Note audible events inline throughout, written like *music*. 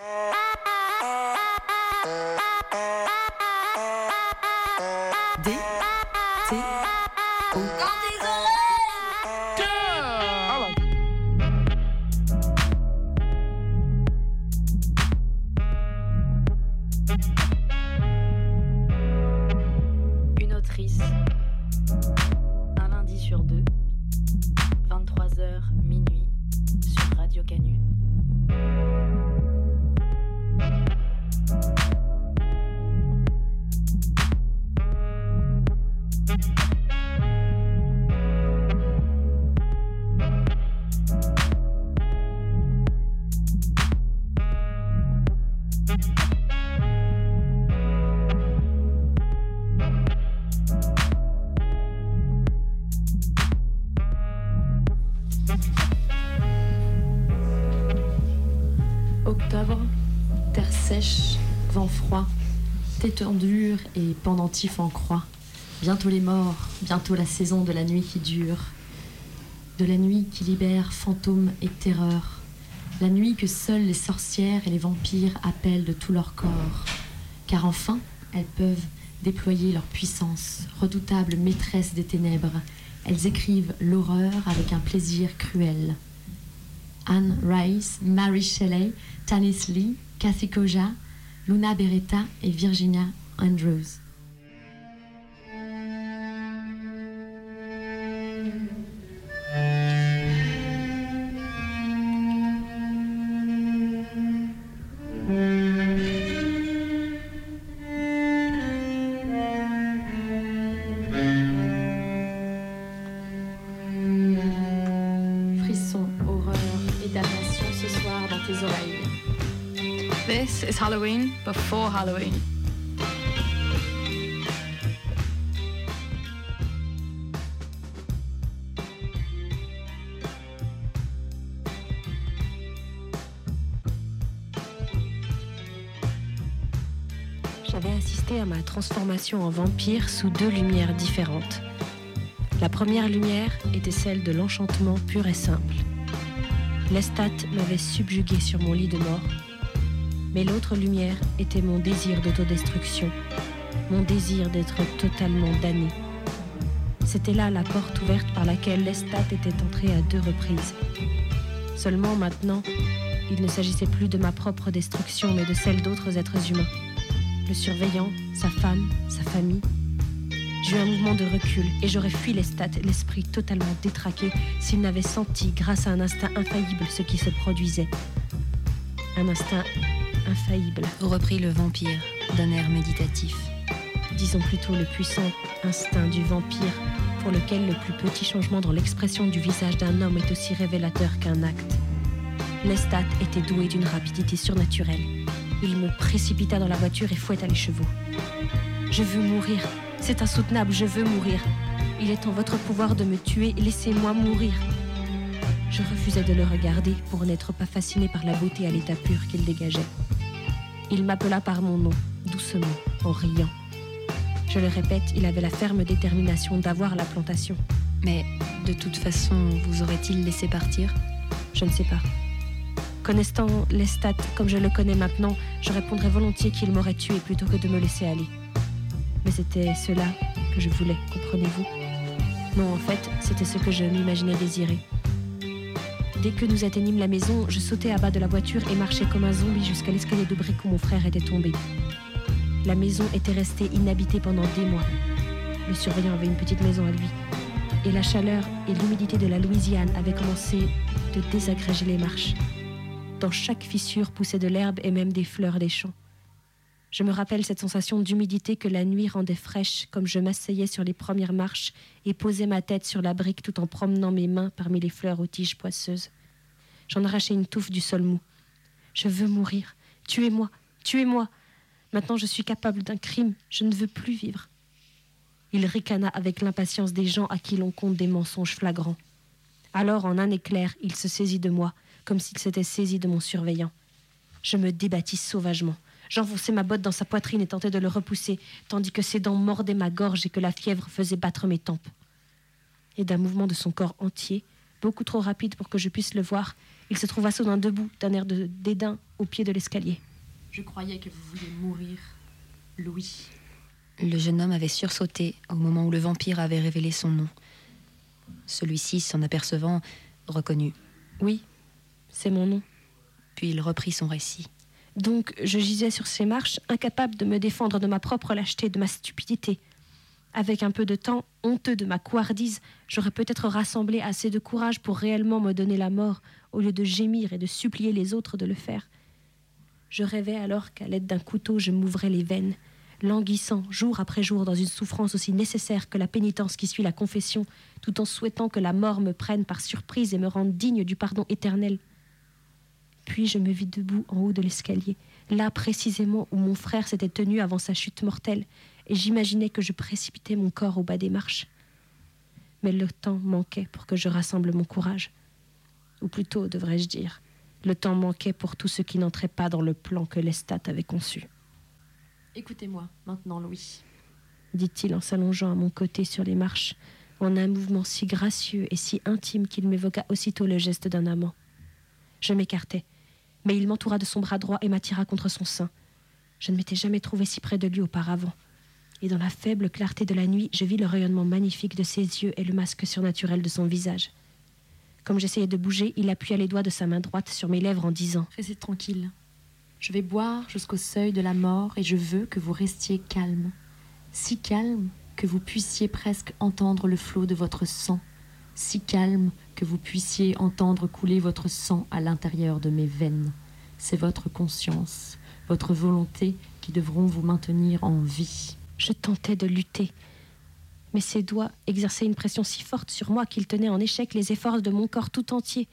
Ah! En croix. Bientôt les morts, bientôt la saison de la nuit qui dure. De la nuit qui libère fantômes et terreurs. La nuit que seules les sorcières et les vampires appellent de tout leur corps. Car enfin, elles peuvent déployer leur puissance, redoutables maîtresses des ténèbres. Elles écrivent l'horreur avec un plaisir cruel. Anne Rice, Mary Shelley, Tanis Lee, Kathy Koja, Luna Beretta et Virginia Andrews. Before Halloween. J'avais assisté à ma transformation en vampire sous deux lumières différentes. La première lumière était celle de l'enchantement pur et simple. Lestat m'avait subjugué sur mon lit de mort. Mais l'autre lumière était mon désir d'autodestruction, mon désir d'être totalement damné. C'était là la porte ouverte par laquelle Lestat était entré à deux reprises. Seulement maintenant, il ne s'agissait plus de ma propre destruction, mais de celle d'autres êtres humains. Le surveillant, sa femme, sa famille. Eu un mouvement de recul et j'aurais fui Lestat, l'esprit totalement détraqué, s'il n'avait senti, grâce à un instinct infaillible, ce qui se produisait. Un instinct infaillible, Reprit le vampire d'un air méditatif. disons plutôt le puissant instinct du vampire, pour lequel le plus petit changement dans l'expression du visage d'un homme est aussi révélateur qu'un acte. Lestat était doué d'une rapidité surnaturelle. Il me précipita dans la voiture et fouetta les chevaux. Je veux mourir. C'est insoutenable, je veux mourir. Il est en votre pouvoir de me tuer, laissez-moi mourir. Je refusais de le regarder pour n'être pas fasciné par la beauté à l'état pur qu'il dégageait. Il m'appela par mon nom, doucement, en riant. Je le répète, il avait la ferme détermination d'avoir la plantation. Mais de toute façon, vous aurait-il laissé partir? Je ne sais pas. Connaissant Lestat comme je le connais maintenant, je répondrais volontiers qu'il m'aurait tué plutôt que de me laisser aller. Mais c'était cela que je voulais, comprenez-vous? Non, en fait, c'était ce que je m'imaginais désirer. Dès que nous atteignîmes la maison, je sautai à bas de la voiture et marchai comme un zombie jusqu'à l'escalier de briques où mon frère était tombé. La maison était restée inhabitée pendant des mois. Le surveillant avait une petite maison à lui. Et la chaleur et l'humidité de la Louisiane avaient commencé de désagréger les marches. Dans chaque fissure poussait de l'herbe et même des fleurs des champs. Je me rappelle cette sensation d'humidité que la nuit rendait fraîche comme je m'asseyais sur les premières marches et posais ma tête sur la brique tout en promenant mes mains parmi les fleurs aux tiges poisseuses. J'en arrachais une touffe du sol mou. Je veux mourir. Tuez-moi. Tuez-moi. Maintenant je suis capable d'un crime. Je ne veux plus vivre. Il ricana avec l'impatience des gens à qui l'on compte des mensonges flagrants. Alors, en un éclair, il se saisit de moi, comme s'il s'était saisi de mon surveillant. Je me débattis sauvagement. J'enfonçai ma botte dans sa poitrine et tentais de le repousser, tandis que ses dents mordaient ma gorge et que la fièvre faisait battre mes tempes. Et d'un mouvement de son corps entier, beaucoup trop rapide pour que je puisse le voir. Il se trouva soudain debout, d'un air de dédain, au pied de l'escalier. Je croyais que vous vouliez mourir, Louis. Le jeune homme avait sursauté au moment où le vampire avait révélé son nom. Celui-ci, s'en apercevant, reconnut. Oui, c'est mon nom. Puis il reprit son récit. Donc je gisais sur ces marches, incapable de me défendre de ma propre lâcheté, de ma stupidité. Avec un peu de temps, honteux de ma couardise, j'aurais peut-être rassemblé assez de courage pour réellement me donner la mort, au lieu de gémir et de supplier les autres de le faire. Je rêvais alors qu'à l'aide d'un couteau je m'ouvrais les veines, languissant jour après jour dans une souffrance aussi nécessaire que la pénitence qui suit la confession, tout en souhaitant que la mort me prenne par surprise et me rende digne du pardon éternel. Puis je me vis debout en haut de l'escalier, là précisément où mon frère s'était tenu avant sa chute mortelle, et j'imaginais que je précipitais mon corps au bas des marches. Mais le temps manquait pour que je rassemble mon courage. Ou plutôt, devrais-je dire, le temps manquait pour tous ceux qui n'entraient pas dans le plan que Lestat avait conçu. Écoutez-moi maintenant, Louis. dit-il en s'allongeant à mon côté sur les marches, en un mouvement si gracieux et si intime qu'il m'évoqua aussitôt le geste d'un amant. Je m'écartai, mais il m'entoura de son bras droit et m'attira contre son sein. Je ne m'étais jamais trouvé si près de lui auparavant. Et dans la faible clarté de la nuit, je vis le rayonnement magnifique de ses yeux et le masque surnaturel de son visage. Comme j'essayais de bouger, il appuya les doigts de sa main droite sur mes lèvres en disant Restez tranquille. Je vais boire jusqu'au seuil de la mort et je veux que vous restiez calme. Si calme que vous puissiez presque entendre le flot de votre sang. Si calme que vous puissiez entendre couler votre sang à l'intérieur de mes veines. C'est votre conscience, votre volonté qui devront vous maintenir en vie. Je tentais de lutter, mais ses doigts exerçaient une pression si forte sur moi qu'il tenait en échec les efforts de mon corps tout entier.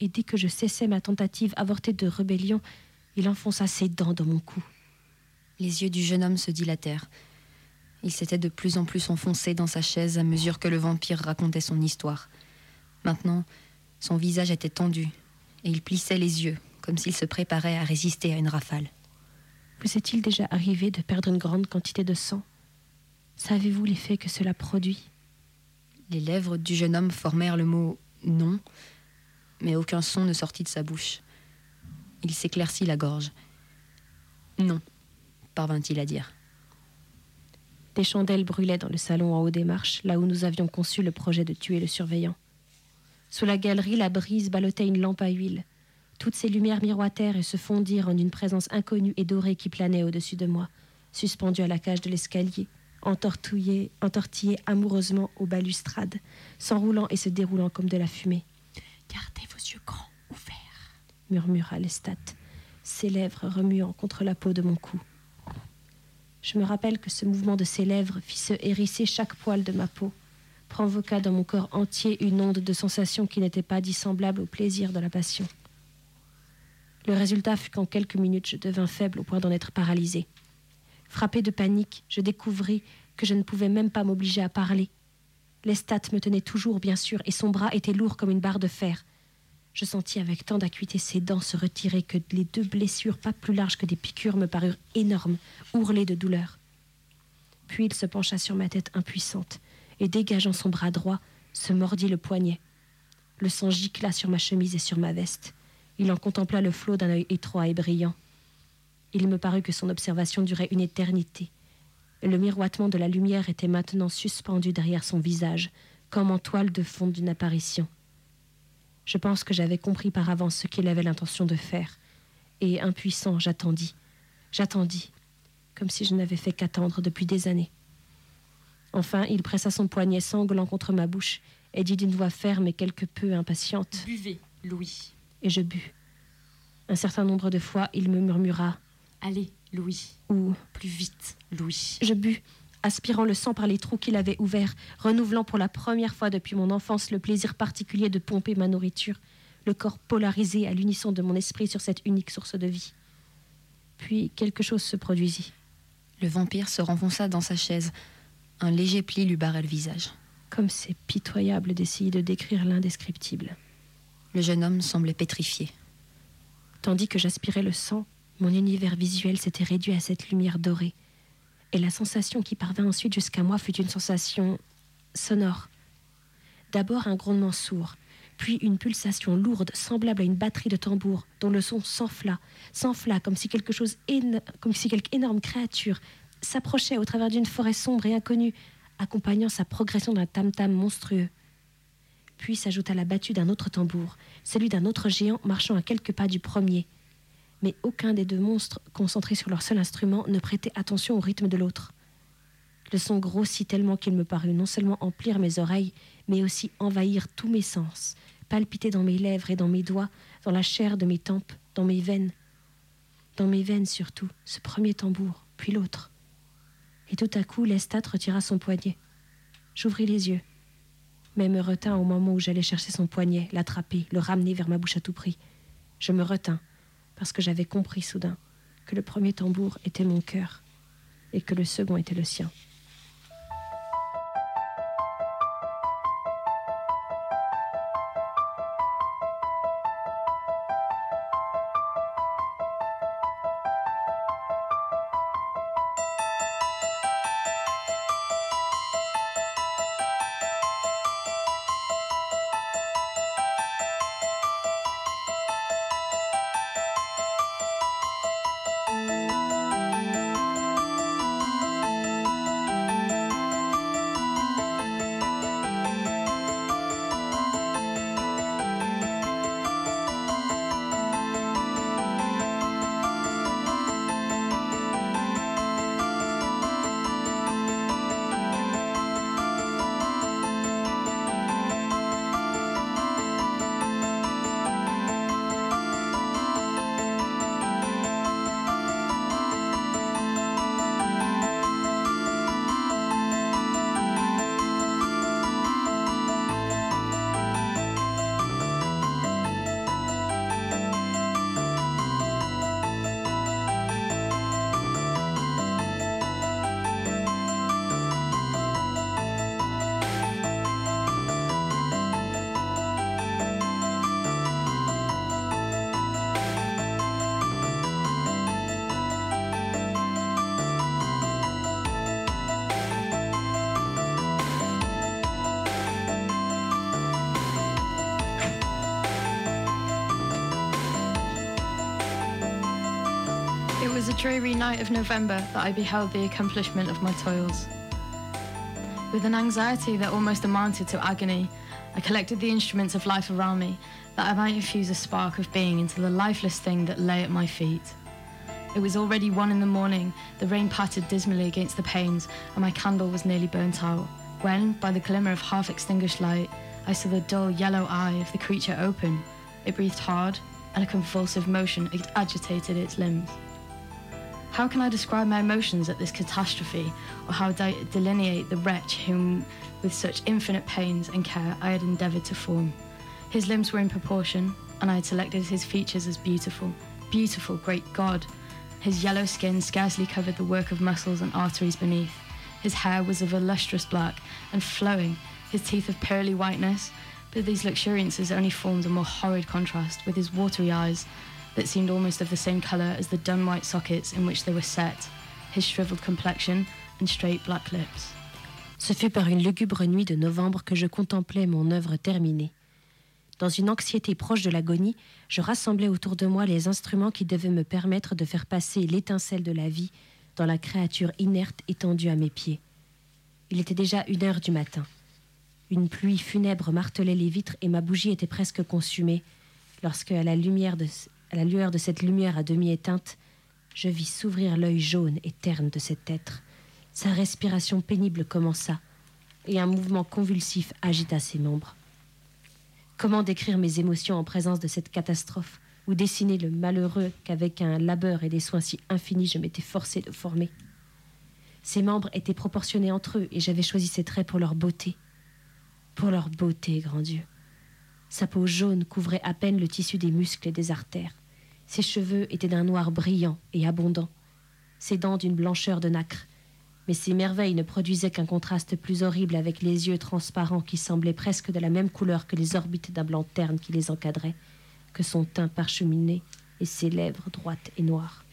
Et dès que je cessais ma tentative avortée de rébellion, il enfonça ses dents dans mon cou. Les yeux du jeune homme se dilatèrent. Il s'était de plus en plus enfoncé dans sa chaise à mesure que le vampire racontait son histoire. Maintenant, son visage était tendu, et il plissait les yeux, comme s'il se préparait à résister à une rafale. Vous est-il déjà arrivé de perdre une grande quantité de sang? Savez-vous l'effet que cela produit? Les lèvres du jeune homme formèrent le mot non, mais aucun son ne sortit de sa bouche. Il s'éclaircit la gorge. Non, parvint-il à dire. Des chandelles brûlaient dans le salon en haut des marches, là où nous avions conçu le projet de tuer le surveillant. Sous la galerie, la brise ballottait une lampe à huile. Toutes ces lumières miroitèrent et se fondirent en une présence inconnue et dorée qui planait au-dessus de moi, suspendue à la cage de l'escalier, entortillée, entortillée amoureusement aux balustrades, s'enroulant et se déroulant comme de la fumée. Gardez vos yeux grands ouverts, murmura Lestat, ses lèvres remuant contre la peau de mon cou. Je me rappelle que ce mouvement de ses lèvres fit se hérisser chaque poil de ma peau, provoqua dans mon corps entier une onde de sensations qui n'était pas dissemblable au plaisir de la passion. Le résultat fut qu'en quelques minutes, je devins faible au point d'en être paralysée. Frappé de panique, je découvris que je ne pouvais même pas m'obliger à parler. Lestat me tenait toujours, bien sûr, et son bras était lourd comme une barre de fer. Je sentis avec tant d'acuité ses dents se retirer que les deux blessures, pas plus larges que des piqûres, me parurent énormes, ourlées de douleur. Puis il se pencha sur ma tête impuissante, et dégageant son bras droit, se mordit le poignet. Le sang gicla sur ma chemise et sur ma veste. Il en contempla le flot d'un œil étroit et brillant. Il me parut que son observation durait une éternité. Le miroitement de la lumière était maintenant suspendu derrière son visage, comme en toile de fond d'une apparition. Je pense que j'avais compris par avance ce qu'il avait l'intention de faire, et impuissant, j'attendis, j'attendis, comme si je n'avais fait qu'attendre depuis des années. Enfin, il pressa son poignet sanglant contre ma bouche et dit d'une voix ferme et quelque peu impatiente Buvez, Louis. Et je bus. Un certain nombre de fois, il me murmura Allez, Louis. Ou Plus vite, Louis. je bus, aspirant le sang par les trous qu'il avait ouverts, renouvelant pour la première fois depuis mon enfance le plaisir particulier de pomper ma nourriture, le corps polarisé à l'unisson de mon esprit sur cette unique source de vie. Puis quelque chose se produisit. Le vampire se renfonça dans sa chaise. Un léger pli lui barrait le visage. Comme c'est pitoyable d'essayer de décrire l'indescriptible. Le jeune homme semblait pétrifié. Tandis que j'aspirais le sang, mon univers visuel s'était réduit à cette lumière dorée. Et la sensation qui parvint ensuite jusqu'à moi fut une sensation sonore. D'abord un grondement sourd, puis une pulsation lourde, semblable à une batterie de tambour, dont le son s'enfla, s'enfla comme si quelque chose, comme si quelque énorme créature s'approchait au travers d'une forêt sombre et inconnue, accompagnant sa progression d'un tam-tam monstrueux. Puis s'ajouta la battue d'un autre tambour, celui d'un autre géant marchant à quelques pas du premier. Mais aucun des deux monstres, concentrés sur leur seul instrument, ne prêtait attention au rythme de l'autre. Le son grossit tellement qu'il me parut non seulement emplir mes oreilles, mais aussi envahir tous mes sens, palpiter dans mes lèvres et dans mes doigts, dans la chair de mes tempes, dans mes veines. Dans mes veines surtout, ce premier tambour, puis l'autre. Et tout à coup, Lestat retira son poignet. J'ouvris les yeux, mais me retint au moment où j'allais chercher son poignet, l'attraper, le ramener vers ma bouche à tout prix. Je me retins, parce que j'avais compris soudain que le premier tambour était mon cœur et que le second était le sien. Night of November that I beheld the accomplishment of my toils. With an anxiety that almost amounted to agony, I collected the instruments of life around me that I might infuse a spark of being into the lifeless thing that lay at my feet. It was already one in the morning, the rain pattered dismally against the panes, and my candle was nearly burnt out, when, by the glimmer of half extinguished light, I saw the dull yellow eye of the creature open. It breathed hard, and a convulsive motion agitated its limbs. How can I describe my emotions at this catastrophe, or how de- delineate the wretch whom, with such infinite pains and care, I had endeavoured to form? His limbs were in proportion, and I had selected his features as beautiful. Beautiful, great God! His yellow skin scarcely covered the work of muscles and arteries beneath. His hair was of a lustrous black and flowing, his teeth of pearly whiteness, but these luxuriances only formed a more horrid contrast with his watery eyes seemed almost of the same colour as the dun white sockets in which they were set, his shriveled complexion and straight black lips. Ce fut par une lugubre nuit de novembre que je contemplais mon œuvre terminée. Dans une anxiété proche de l'agonie, je rassemblais autour de moi les instruments qui devaient me permettre de faire passer l'étincelle de la vie dans la créature inerte étendue à mes pieds. Il était déjà une heure du matin. Une pluie funèbre martelait les vitres et ma bougie était presque consumée lorsque, à la lumière de, à la lueur de cette lumière à demi éteinte, je vis s'ouvrir l'œil jaune et terne de cet être. Sa respiration pénible commença, et un mouvement convulsif agita ses membres. Comment décrire mes émotions en présence de cette catastrophe, ou dessiner le malheureux qu'avec un labeur et des soins si infinis je m'étais forcé de former? Ses membres étaient proportionnés entre eux, et j'avais choisi ces traits pour leur beauté. Pour leur beauté, grand Dieu. Sa peau jaune couvrait à peine le tissu des muscles et des artères. Ses cheveux étaient d'un noir brillant et abondant, ses dents d'une blancheur de nacre, mais ces merveilles ne produisaient qu'un contraste plus horrible avec les yeux transparents qui semblaient presque de la même couleur que les orbites d'un blanc terne qui les encadrait, que son teint parcheminé et ses lèvres droites et noires.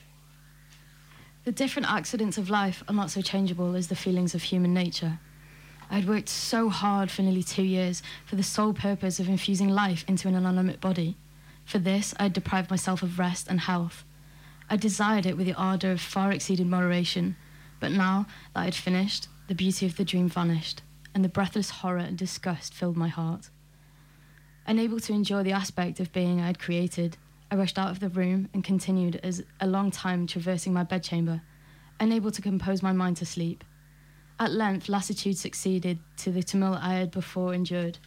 The different accidents of life are not so changeable as the feelings of human nature. I'd worked so hard for nearly two years for the sole purpose of infusing life into an inanimate body. For this, I'd deprived myself of rest and health. I desired it with the ardour of far exceeded moderation, but now that I had finished, the beauty of the dream vanished, and the breathless horror and disgust filled my heart. Unable to enjoy the aspect of being I had created, I rushed out of the room and continued as a long time traversing my bedchamber, unable to compose my mind to sleep. At length, lassitude succeeded to the tumult I had before endured,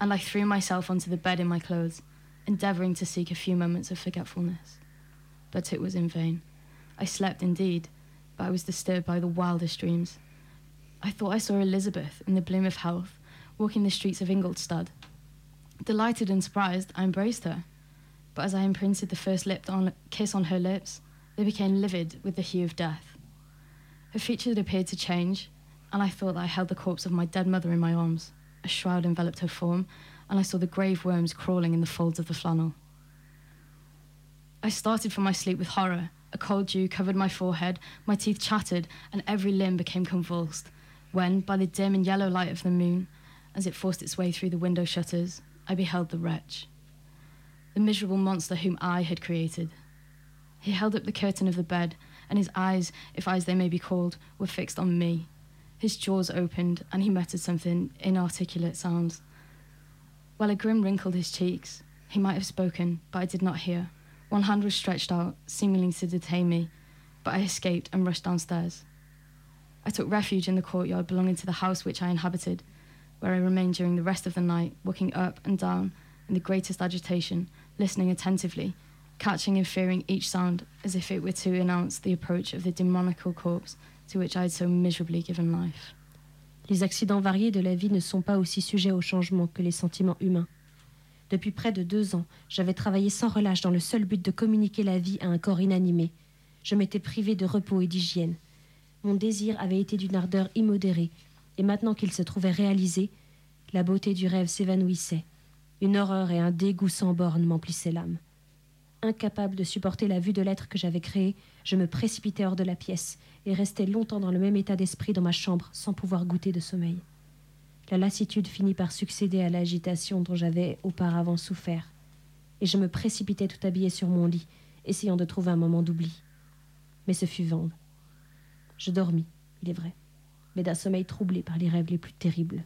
and I threw myself onto the bed in my clothes, endeavouring to seek a few moments of forgetfulness. But it was in vain. I slept indeed, but I was disturbed by the wildest dreams. I thought I saw Elizabeth, in the bloom of health, walking the streets of Ingolstadt. Delighted and surprised, I embraced her, but as I imprinted the first lip on, kiss on her lips, they became livid with the hue of death. Her features appeared to change, and I thought that I held the corpse of my dead mother in my arms. A shroud enveloped her form, and I saw the grave worms crawling in the folds of the flannel. I started from my sleep with horror. A cold dew covered my forehead, my teeth chattered, and every limb became convulsed. When, by the dim and yellow light of the moon, as it forced its way through the window shutters, I beheld the wretch, the miserable monster whom I had created. He held up the curtain of the bed, and his eyes, if eyes they may be called, were fixed on me. His jaws opened, and he muttered something inarticulate sounds. While a grin wrinkled his cheeks, he might have spoken, but I did not hear. One hand was stretched out, seemingly to detain me, but I escaped and rushed downstairs. I took refuge in the courtyard belonging to the house which I inhabited, where I remained during the rest of the night, walking up and down in the greatest agitation, listening attentively, catching and fearing each sound as if it were to announce the approach of the demoniacal corpse to which I had so miserably given life. Les accidents variés de la vie ne sont pas aussi sujets au changement que les sentiments humains. Depuis près de deux ans, j'avais travaillé sans relâche dans le seul but de communiquer la vie à un corps inanimé. Je m'étais privé de repos et d'hygiène. Mon désir avait été d'une ardeur immodérée, et maintenant qu'il se trouvait réalisé, la beauté du rêve s'évanouissait. Une horreur et un dégoût sans borne m'emplissaient l'âme. Incapable de supporter la vue de l'être que j'avais créé, je me précipitai hors de la pièce et restai longtemps dans le même état d'esprit dans ma chambre sans pouvoir goûter de sommeil. La lassitude finit par succéder à l'agitation dont j'avais auparavant souffert, et je me précipitai tout habillé sur mon lit, essayant de trouver un moment d'oubli. Mais ce fut vain. Je dormis, il est vrai, mais d'un sommeil troublé par les rêves les plus terribles.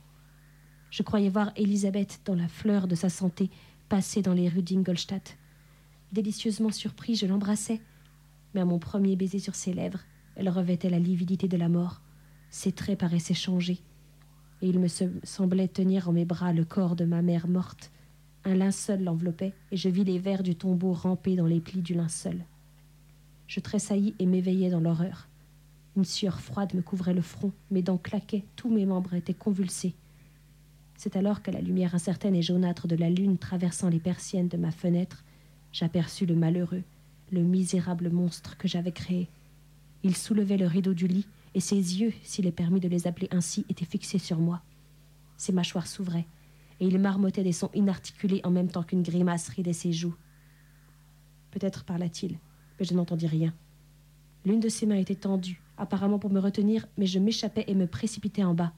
Je croyais voir Elisabeth, dans la fleur de sa santé, passer dans les rues d'Ingolstadt. Délicieusement surpris, je l'embrassai, mais à mon premier baiser sur ses lèvres, elle revêtait la lividité de la mort. Ses traits paraissaient changés, et il me semblait tenir en mes bras le corps de ma mère morte. Un linceul l'enveloppait, et je vis les vers du tombeau ramper dans les plis du linceul. Je tressaillis et m'éveillai dans l'horreur. Une sueur froide me couvrait le front, mes dents claquaient, tous mes membres étaient convulsés. C'est alors qu'à la lumière incertaine et jaunâtre de la lune traversant les persiennes de ma fenêtre, j'aperçus le malheureux, le misérable monstre que j'avais créé. Il soulevait le rideau du lit, et ses yeux, s'il est permis de les appeler ainsi, étaient fixés sur moi. Ses mâchoires s'ouvraient, et il marmottait des sons inarticulés en même temps qu'une grimace ridait ses joues. Peut-être parla-t-il, mais je n'entendis rien. L'une de ses mains était tendue, apparemment pour me retenir, mais je m'échappais et me précipitais en bas.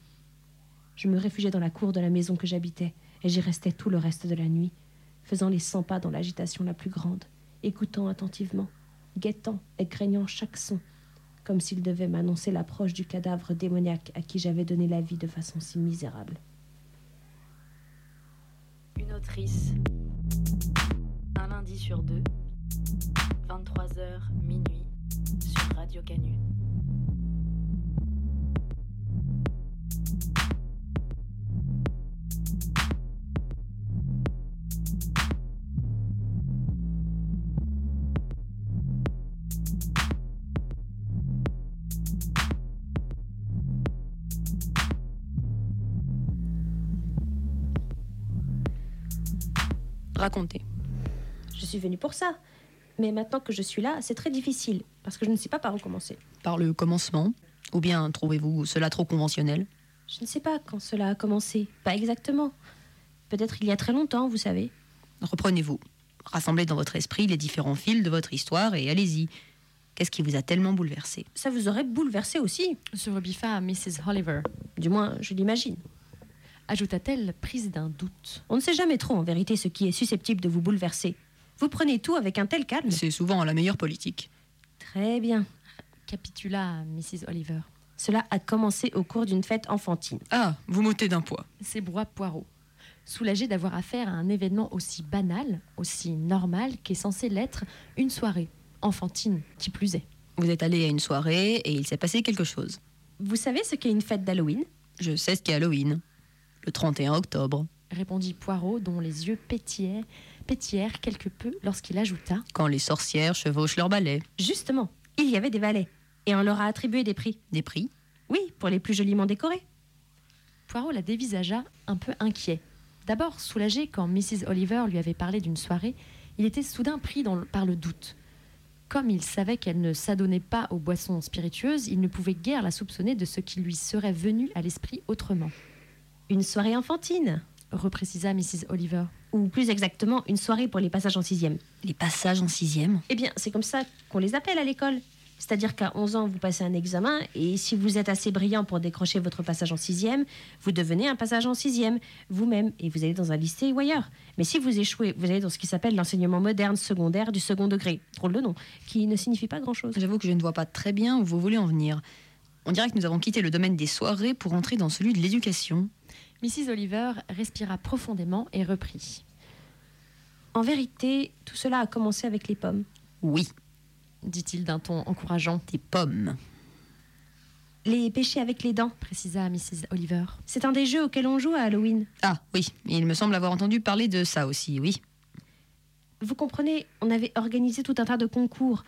Je me réfugiais dans la cour de la maison que j'habitais, et j'y restais tout le reste de la nuit, faisant les cent pas dans l'agitation la plus grande, écoutant attentivement, guettant et craignant chaque son, comme s'il devait m'annoncer l'approche du cadavre démoniaque à qui j'avais donné la vie de façon si misérable. Une autrice, un lundi sur deux, 23h minuit, sur Radio Canu. Racontez. Je suis venue pour ça. Mais maintenant que je suis là, c'est très difficile, parce que je ne sais pas par où commencer. Par le commencement Ou bien trouvez-vous cela trop conventionnel? Je ne sais pas quand cela a commencé. Pas exactement. Peut-être il y a très longtemps, vous savez. Reprenez-vous. Rassemblez dans votre esprit les différents fils de votre histoire et allez-y. Qu'est-ce qui vous a tellement bouleversé? Ça vous aurait bouleversé aussi, se rebiffa Mrs. Oliver. du moins je l'imagine. Ajouta-t-elle, prise d'un doute. On ne sait jamais trop en vérité ce qui est susceptible de vous bouleverser. Vous prenez tout avec un tel calme. C'est souvent la meilleure politique. Très bien. Capitula Mrs. Oliver. Cela a commencé au cours d'une fête enfantine. Ah, vous m'ôtez d'un poids. S'ébroua Poirot, soulagé d'avoir affaire à un événement aussi banal, aussi normal qu'est censé l'être une soirée, enfantine, qui plus est. Vous êtes allé à une soirée et il s'est passé quelque chose. Vous savez ce qu'est une fête d'Halloween? Je sais ce qu'est Halloween. Le 31 octobre, Répondit Poirot, dont les yeux pétillaient, pétillèrent quelque peu lorsqu'il ajouta quand les sorcières chevauchent leur balai. Justement, il y avait des valets. Et on leur a attribué des prix. Des prix? Oui, pour les plus joliment décorés. Poirot la dévisagea, un peu inquiet. D'abord soulagé quand Mrs. Oliver lui avait parlé d'une soirée, il était soudain pris dans le- par le doute. Comme il savait qu'elle ne s'adonnait pas aux boissons spiritueuses, il ne pouvait guère la soupçonner de ce qui lui serait venu à l'esprit autrement, Une soirée enfantine. reprécisa Mrs. Oliver. Ou plus exactement, une soirée pour les passages en sixième. Les passages en sixième? Eh bien, c'est comme ça qu'on les appelle à l'école. C'est-à-dire qu'à 11 ans, vous passez un examen, et si vous êtes assez brillant pour décrocher votre passage en sixième, vous devenez un passage en sixième, vous-même, et vous allez dans un lycée ou ailleurs. Mais si vous échouez, vous allez dans ce qui s'appelle l'enseignement moderne secondaire du second degré. Drôle de nom, qui ne signifie pas grand-chose. J'avoue que je ne vois pas très bien où vous voulez en venir. On dirait que nous avons quitté le domaine des soirées pour entrer dans celui de l'éducation. Mrs. Oliver respira profondément et reprit. En vérité, tout cela a commencé avec les pommes. Oui, dit-il d'un ton encourageant, des pommes. Les péchés avec les dents. précisa Mrs. Oliver. C'est un des jeux auxquels on joue à Halloween. Ah oui, il me semble avoir entendu parler de ça aussi, oui. Vous comprenez, on avait organisé tout un tas de concours.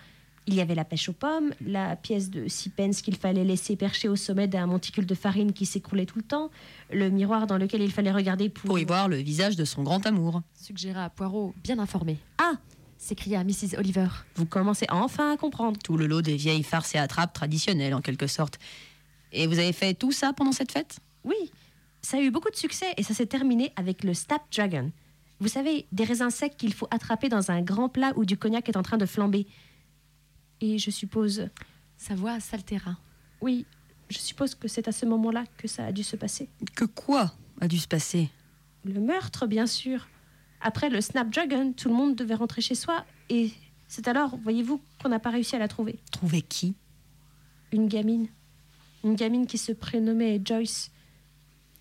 Il y avait la pêche aux pommes, la pièce de six pence qu'il fallait laisser percher au sommet d'un monticule de farine qui s'écroulait tout le temps, le miroir dans lequel il fallait regarder pour... Pour y voir le visage de son grand amour. Suggéra Poirot, bien informé. Ah s'écria Mrs. Oliver. Vous commencez enfin à comprendre. Tout le lot des vieilles farces et attrapes traditionnelles, en quelque sorte. Et vous avez fait tout ça pendant cette fête? Oui, ça a eu beaucoup de succès et ça s'est terminé avec le Snapdragon. Vous savez, des raisins secs qu'il faut attraper dans un grand plat où du cognac est en train de flamber. Et je suppose... Sa voix s'altéra. Oui, je suppose que c'est à ce moment-là que ça a dû se passer. Que quoi a dû se passer? Le meurtre, bien sûr. Après le Snapdragon, tout le monde devait rentrer chez soi et c'est alors, voyez-vous, qu'on n'a pas réussi à la trouver. Trouver qui? Une gamine. Une gamine qui se prénommait Joyce.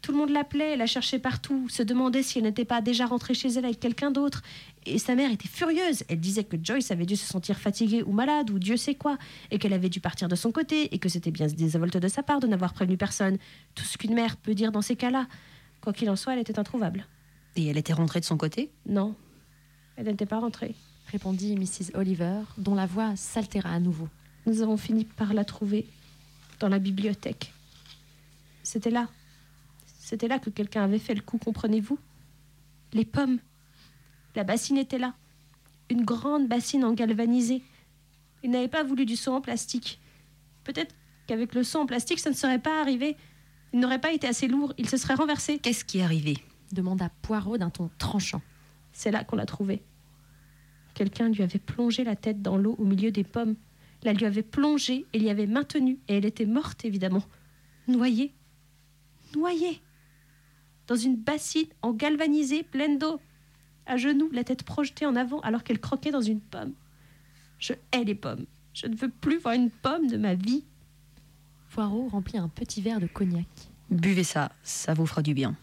Tout le monde l'appelait, la cherchait partout, se demandait si elle n'était pas déjà rentrée chez elle avec quelqu'un d'autre. Et sa mère était furieuse. Elle disait que Joyce avait dû se sentir fatiguée ou malade ou Dieu sait quoi, et qu'elle avait dû partir de son côté, et que c'était bien désinvolte de sa part de n'avoir prévenu personne. Tout ce qu'une mère peut dire dans ces cas-là. Quoi qu'il en soit, elle était introuvable. Et elle était rentrée de son côté? Non, elle n'était pas rentrée. répondit Mrs. Oliver, dont la voix s'altéra à nouveau. Nous avons fini par la trouver dans la bibliothèque. C'était là. C'était là que quelqu'un avait fait le coup, comprenez-vous? Les pommes. La bassine était là. Une grande bassine en galvanisé. Il n'avait pas voulu du seau en plastique. Peut-être qu'avec le seau en plastique, ça ne serait pas arrivé. Il n'aurait pas été assez lourd, il se serait renversé. Qu'est-ce qui est arrivé? Demanda Poirot d'un ton tranchant. C'est là qu'on l'a trouvé. Quelqu'un lui avait plongé la tête dans l'eau au milieu des pommes. La lui avait plongée et l'y avait maintenue, et elle était morte, évidemment. Noyée. Noyée. Dans une bassine en galvanisé pleine d'eau. À genoux, la tête projetée en avant alors qu'elle croquait dans une pomme. Je hais les pommes. Je ne veux plus voir une pomme de ma vie. Poirot remplit un petit verre de cognac. Buvez ça, ça vous fera du bien.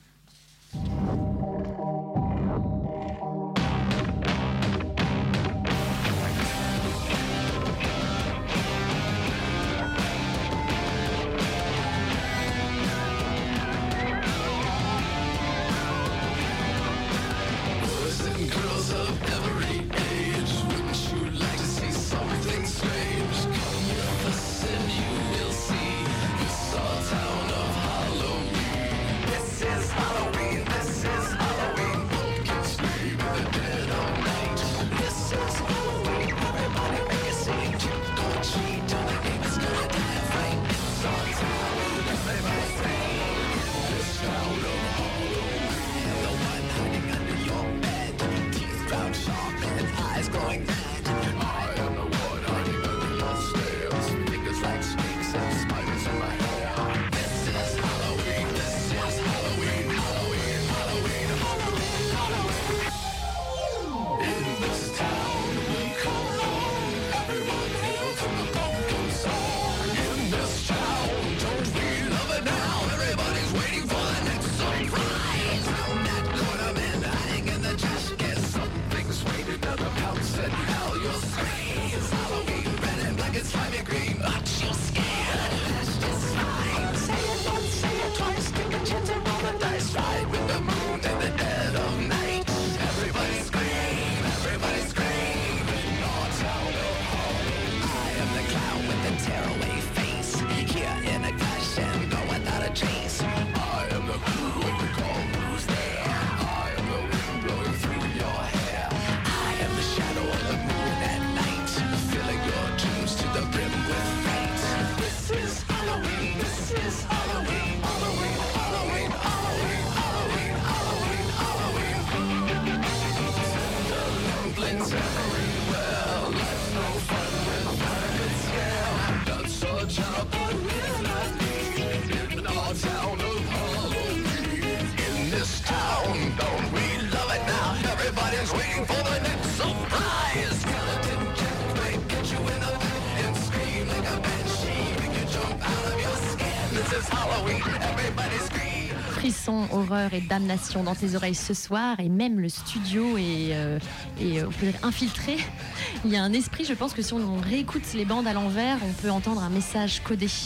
Horreur et damnation dans tes oreilles ce soir, et même le studio est, euh, est, euh, on peut dire, infiltré. *laughs* Il y a un esprit, je pense que si on réécoute les bandes à l'envers, on peut entendre un message codé. *laughs*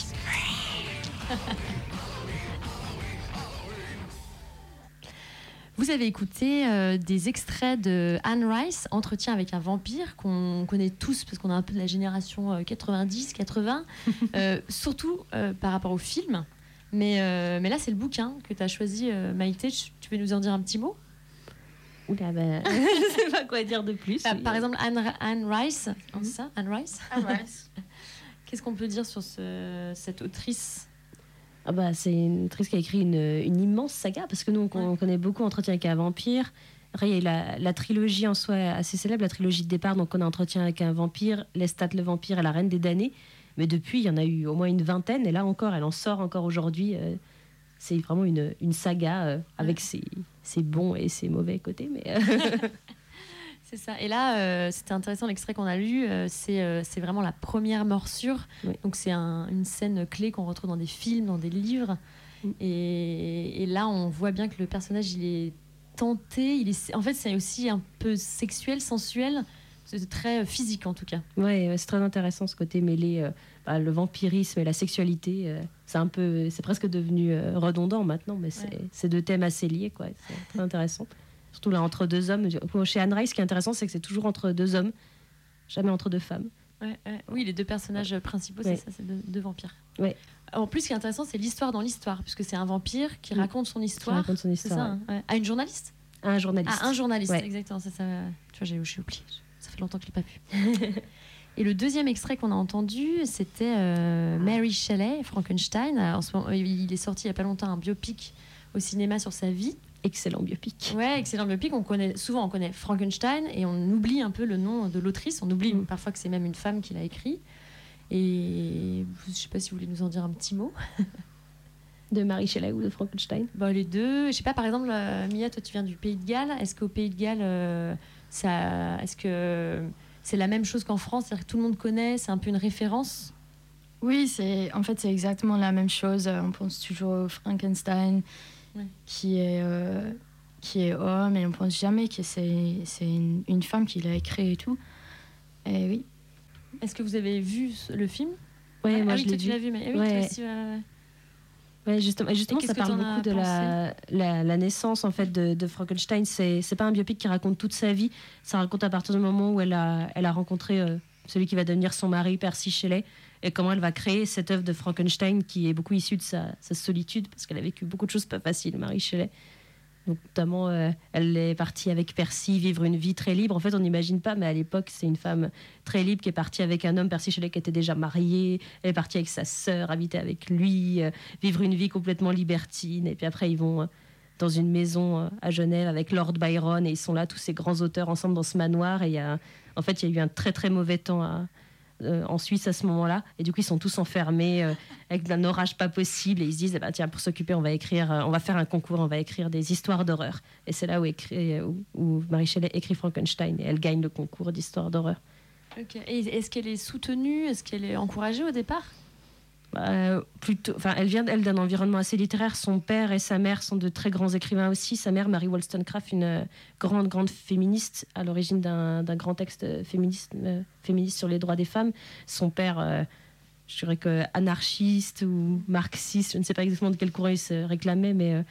Vous avez écouté euh, des extraits de Anne Rice, Entretien avec un vampire, qu'on connaît tous parce qu'on est un peu de la génération 90-80, *laughs* euh, surtout par rapport au film. Mais, euh, mais là, c'est le bouquin que tu as choisi, euh, Maïté. Tu peux nous en dire un petit mot? Oula, bah, *laughs* *laughs* je sais pas quoi dire de plus. Ah, Par exemple, Anne, Anne Rice, c'est ça Anne Rice? Rice. *laughs* Qu'est-ce qu'on peut dire sur ce- cette autrice? Ah bah, c'est une actrice qui a écrit une, une immense saga, parce que nous, on, on connaît beaucoup Entretien avec un vampire. Après, il y a eu la, la trilogie en soi assez célèbre, la trilogie de départ. Donc, on a Entretien avec un vampire, Lestat le vampire et la Reine des damnés. Mais depuis, il y en a eu au moins une vingtaine. Et là encore, elle en sort encore aujourd'hui. euh, c'est vraiment une, une saga euh, avec ses, ses bons et ses mauvais côtés. Mais euh, *laughs* C'est ça. Et là, c'était intéressant l'extrait qu'on a lu. c'est c'est vraiment la première morsure. Oui. Donc c'est un- une scène clé qu'on retrouve dans des films, dans des livres. Mm. Et, et là, on voit bien que le personnage, il est tenté. Il est, en fait, c'est aussi un peu sexuel, sensuel. C'est très euh, physique en tout cas. ouais, c'est très intéressant ce côté mêlé, euh, bah, le vampirisme et la sexualité. euh, c'est un peu, c'est presque devenu euh, redondant maintenant, mais c'est Ouais. deux thèmes assez liés, quoi. C'est très intéressant. Surtout là entre deux hommes. Chez Anne Rice, ce qui est intéressant, c'est que c'est toujours entre deux hommes, jamais entre deux femmes. Ouais, ouais. Oui, les deux personnages principaux, c'est ça, c'est deux, deux vampires. Ouais. En plus, ce qui est intéressant, c'est l'histoire dans l'histoire, puisque c'est un vampire qui Mm. raconte son Qui histoire. raconte son histoire. ça, hein. À une journaliste ouais. Un journaliste. Ah, un journaliste, exactement. C'est ça. Tu vois, j'ai oublié. Ça fait longtemps que je l'ai pas vu. *laughs* Et le deuxième extrait qu'on a entendu, c'était euh, Mary Shelley, Frankenstein. En ce moment, il est sorti il y a pas longtemps un biopic au cinéma sur sa vie. Excellent biopic. Ouais, excellent biopic. On connaît souvent, on connaît Frankenstein et on oublie un peu le nom de l'autrice. On oublie Mm. parfois que c'est même une femme qui l'a écrit. Et je sais pas si vous voulez nous en dire un petit mot. De Marie Shelley ou de Frankenstein. Bah, les deux. Je sais pas, par exemple, euh, Mia, toi, tu viens du Pays de Galles. Est-ce qu'au Pays de Galles, euh, ça, est-ce que c'est la même chose qu'en France? C'est-à-dire que tout le monde connaît, c'est un peu une référence? Oui, c'est en fait c'est exactement la même chose. On pense toujours au Frankenstein Ouais. qui est euh, qui est homme et on pense jamais que c'est c'est une, une femme qui l'a écrit et tout. Et oui. Est-ce que vous avez vu le film? Ouais, Ah moi oui, je l'ai vu. vu, mais ah oui, Ouais. toi aussi, ouais, ouais. Justement, justement ça parle beaucoup de la, la, la naissance en fait de, de Frankenstein. C'est c'est pas un biopic qui raconte toute sa vie. Ça raconte à partir du moment où elle a, elle a rencontré euh, celui qui va devenir son mari, Percy Shelley, et comment elle va créer cette œuvre de Frankenstein qui est beaucoup issue de sa, sa solitude parce qu'elle a vécu beaucoup de choses pas faciles, Marie Shelley. Notamment, euh, elle est partie avec Percy vivre une vie très libre. En fait, on n'imagine pas, mais à l'époque, c'est une femme très libre qui est partie avec un homme, Percy Shelley, qui était déjà marié. Elle est partie avec sa sœur, habiter avec lui, euh, vivre une vie complètement libertine. Et puis après, ils vont euh, dans une maison à Genève avec Lord Byron et ils sont là, tous ces grands auteurs ensemble dans ce manoir. Et y a, en fait, il y a eu un très très mauvais temps à- euh, en Suisse à ce moment-là. Et du coup, ils sont tous enfermés euh, avec un orage pas possible. Et ils se disent, eh ben, tiens, pour s'occuper, on va écrire, euh, on va faire un concours, on va écrire des histoires d'horreur. Et c'est là où, écrit, où, Marie Shelley écrit Frankenstein et elle gagne le concours d'histoire d'horreur. Est-ce qu'elle est soutenue? Est-ce qu'elle est encouragée au départ? Euh, elle vient d'un environnement assez littéraire. Son père et sa mère sont de très grands écrivains aussi. Sa mère, Mary Wollstonecraft, une euh, grande grande féministe à l'origine d'un grand texte féministe euh, féministe sur les droits des femmes. Son père, je dirais que anarchiste ou marxiste, je ne sais pas exactement de quel courant il se réclamait, mais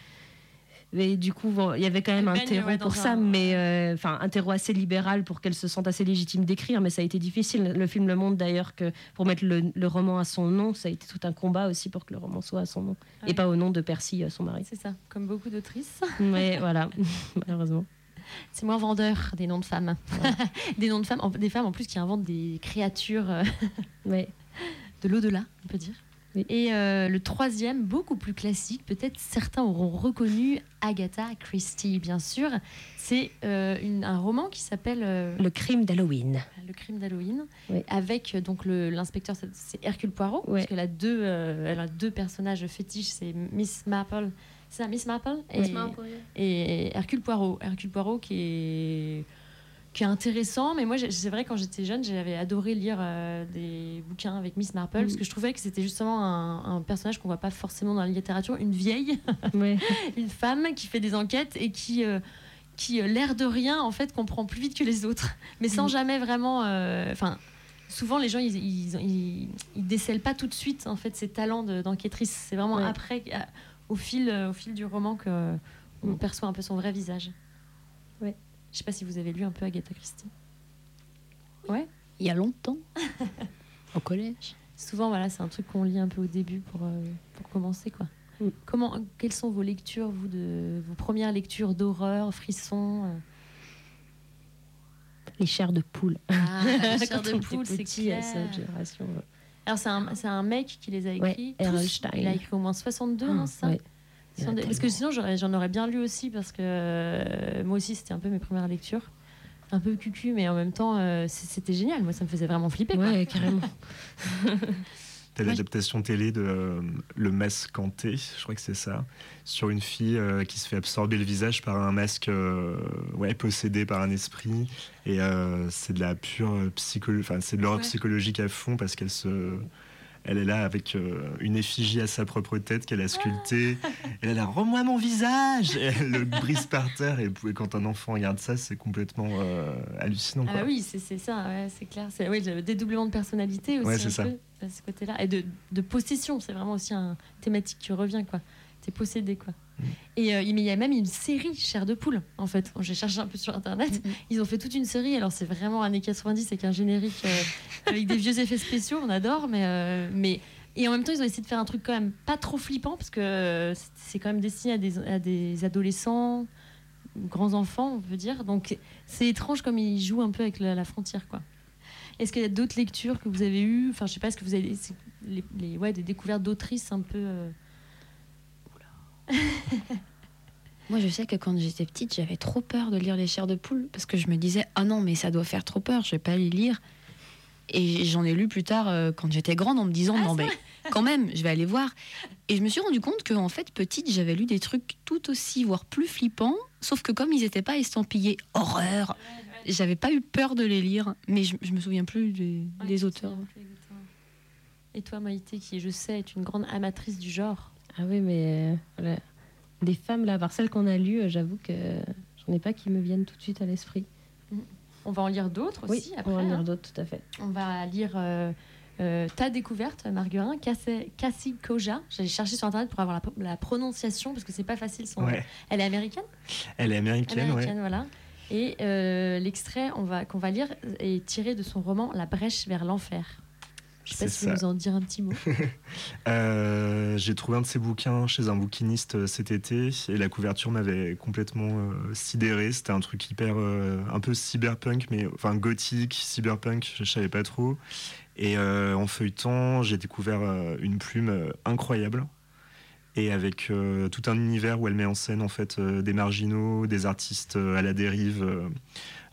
mais du coup, bon, il y avait quand même un terreau pour ça, un- mais euh, enfin un terreau assez libéral pour qu'elle se sente assez légitime d'écrire, mais ça a été difficile. Le film le montre d'ailleurs que pour mettre le, le roman à son nom, ça a été tout un combat aussi pour que le roman soit à son nom Ouais. et pas au nom de Percy, euh, son mari. C'est ça, comme beaucoup d'autrices. Mais *laughs* voilà, *laughs* malheureusement. C'est moins vendeur des noms de femmes. *laughs* des noms de femmes, des femmes en plus qui inventent des créatures euh, Ouais. de l'au-delà, on peut dire. Oui. Et euh, le troisième, beaucoup plus classique, peut-être certains auront reconnu Agatha Christie, bien sûr. C'est euh, un roman qui s'appelle euh, Le crime d'Halloween. Le crime d'Halloween, Oui. avec donc l'inspecteur, c'est- Hercule Poirot, parce qu'elle a deux, euh, elle a deux personnages fétiches, c'est Miss Marple, C'est ça, Miss Marple? Et, Miss Marple, et Hercule Poirot. Hercule Poirot qui est qui est intéressant, mais moi c'est vrai quand j'étais jeune j'avais adoré lire euh, des bouquins avec Miss Marple parce que je trouvais que c'était justement un, un personnage qu'on voit pas forcément dans la littérature, une vieille, *laughs* une femme qui fait des enquêtes et qui euh, qui euh, l'air de rien en fait comprend plus vite que les autres, *laughs* mais sans jamais vraiment, euh, enfin. souvent, les gens, ils, ils, ils, ils décèlent pas tout de suite en fait ses talents de- d'enquêtrice. C'est vraiment Ouais. après, au fil, au fil du roman que on Mm. perçoit un peu son vrai visage. Ouais. Je sais pas si vous avez lu un peu Agatha Christie. Il y a longtemps. *laughs* Au collège. Souvent, voilà, c'est un truc qu'on lit un peu au début pour, euh, pour commencer, quoi. Mm. Comment, quelles sont vos lectures, vous, de vos premières lectures d'horreur, frissons euh? Les chairs de poule. Ah, la *laughs* chair Quand de poule, c'est cette génération. ouais. Alors, c'est un, un mec qui les a Ouais, écrits. R.L. tous. Stein. Il a écrit au moins 62, non, c'est ça? Parce que sinon, j'aurais- j'en aurais bien lu aussi, parce que euh, moi aussi, c'était un peu mes premières lectures. Un peu cucu, mais en même temps, euh, c'était génial. Moi, ça me faisait vraiment flipper. quoi. Ouais, carrément. *laughs* T'as l'adaptation télé de euh, Le Masque Hanté, je crois que c'est ça, sur une fille euh, qui se fait absorber le visage par un masque euh, ouais, possédé par un esprit. Et euh, c'est de la pure psychologie, enfin, c'est de l'horreur Ouais. psychologique à fond parce qu'elle se. Elle est là avec euh, une effigie à sa propre tête qu'elle a sculptée. Elle est là, rends-moi mon visage Et Elle le brise par terre. Et et quand un enfant regarde ça, c'est complètement euh, hallucinant. Ah bah oui, c'est ça, ouais, c'est clair. C'est oui, le dédoublement de personnalité aussi. Ouais, c'est ça. peu, à ce côté-là. Et de, de possession, c'est vraiment aussi un thématique qui revient, quoi. T'es possédé, quoi. Mm. Et euh, il y a même une série Chair de poule, en fait. J'ai cherché un peu sur internet. Ils ont fait toute une série. Alors, c'est vraiment années 90 avec un générique euh, *laughs* avec des vieux effets spéciaux, on adore, mais. euh, mais et en même temps, ils ont essayé de faire un truc quand même pas trop flippant, parce que c'est- quand même destiné à des, à des adolescents, grands enfants, on peut dire. Donc, c'est étrange comme ils jouent un peu avec la, la frontière, quoi. Est-ce qu'il y a d'autres lectures que vous avez eues? Enfin, je sais pas, est-ce que vous avez c'est les, les- ouais, des découvertes d'autrices un peu. *laughs* Moi, je sais que quand j'étais petite, j'avais trop peur de lire les chairs de poule parce que je me disais ah non mais ça doit faire trop peur, je vais pas les lire. Et j'en ai lu plus tard euh, quand j'étais grande en me disant non mais quand même, je vais aller voir. Et je me suis rendu compte que en fait petite, j'avais lu des trucs tout aussi voire plus flippants, sauf que comme ils n'étaient pas estampillés horreur, j'avais pas eu peur de les lire, mais je, je me souviens plus des, ouais, des auteurs. plus. Et toi, Maïté, qui, je sais, est une grande amatrice du genre. Ah oui, mais euh, voilà. des femmes, là, par celles qu'on a lues, euh, j'avoue que j'en ai pas qui me viennent tout de suite à l'esprit. On va en lire d'autres Oui, aussi on après. va en lire hein. d'autres, tout à fait. On va lire euh, euh, ta découverte, Marguerin, Cassie Koja. J'ai cherché sur internet pour avoir la, la prononciation parce que c'est pas facile. Son... Ouais. Elle est américaine? Elle est américaine, ouais. américaine, voilà. Et euh, l'extrait on va, qu'on va lire est tiré de son roman La brèche vers l'enfer. Je sais pas si vous nous en dire un petit mot. *laughs* Euh, j'ai trouvé un de ces bouquins chez un bouquiniste euh, cet été et la couverture m'avait complètement euh, sidéré. C'était un truc hyper, euh, un peu cyberpunk, mais enfin gothique, cyberpunk, je savais pas trop. Et en feuilletant, j'ai découvert une plume incroyable et avec tout un univers où elle met en scène en fait des marginaux, des artistes à la dérive.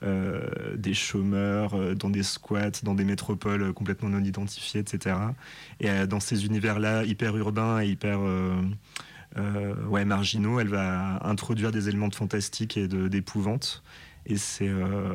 Euh, des chômeurs euh, dans des squats, dans des métropoles euh, complètement non identifiées, etc. Et dans ces univers-là, hyper urbains et hyper ouais, marginaux, elle va introduire des éléments de fantastique et d'épouvante. Et c'est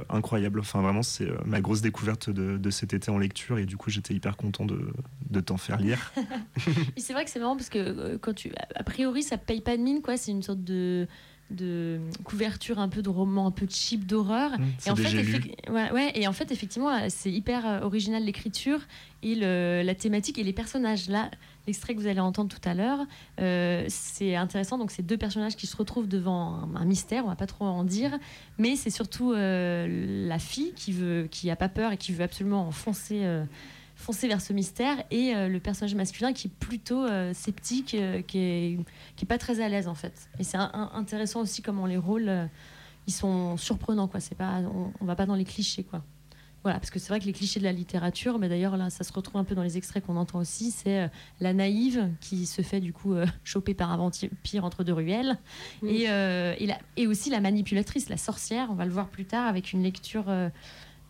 incroyable. Enfin, vraiment, c'est ma grosse découverte de, cet été en lecture. Et du coup, j'étais hyper content de, de t'en faire lire. *laughs* C'est vrai que c'est marrant parce que quand tu, a priori, ça paye pas de mine. C'est une sorte de de couverture un peu de roman un peu cheap d'horreur. Et C'est en fait lu. ouais, ouais, et en fait effectivement c'est hyper euh, original l'écriture et le- la thématique et les personnages. Là l'extrait que vous allez entendre tout à l'heure euh, c'est intéressant. Donc c'est deux personnages qui se retrouvent devant un, un mystère on va pas trop en dire mais c'est surtout euh, la fille qui veut qui a pas peur et qui veut absolument foncer euh, foncer vers ce mystère et euh, le personnage masculin qui est plutôt euh, sceptique euh, qui est qui est pas très à l'aise en fait. Et c'est intéressant aussi comment les rôles ils sont surprenants quoi. C'est pas on, on va pas dans les clichés quoi. Voilà parce que c'est vrai que les clichés de la littérature mais d'ailleurs là ça se retrouve un peu dans les extraits qu'on entend aussi c'est euh, la naïve qui se fait du coup euh, *laughs* choper par un vampire entre deux ruelles et, euh, et, la- et aussi la manipulatrice la sorcière. On va le voir plus tard avec une lecture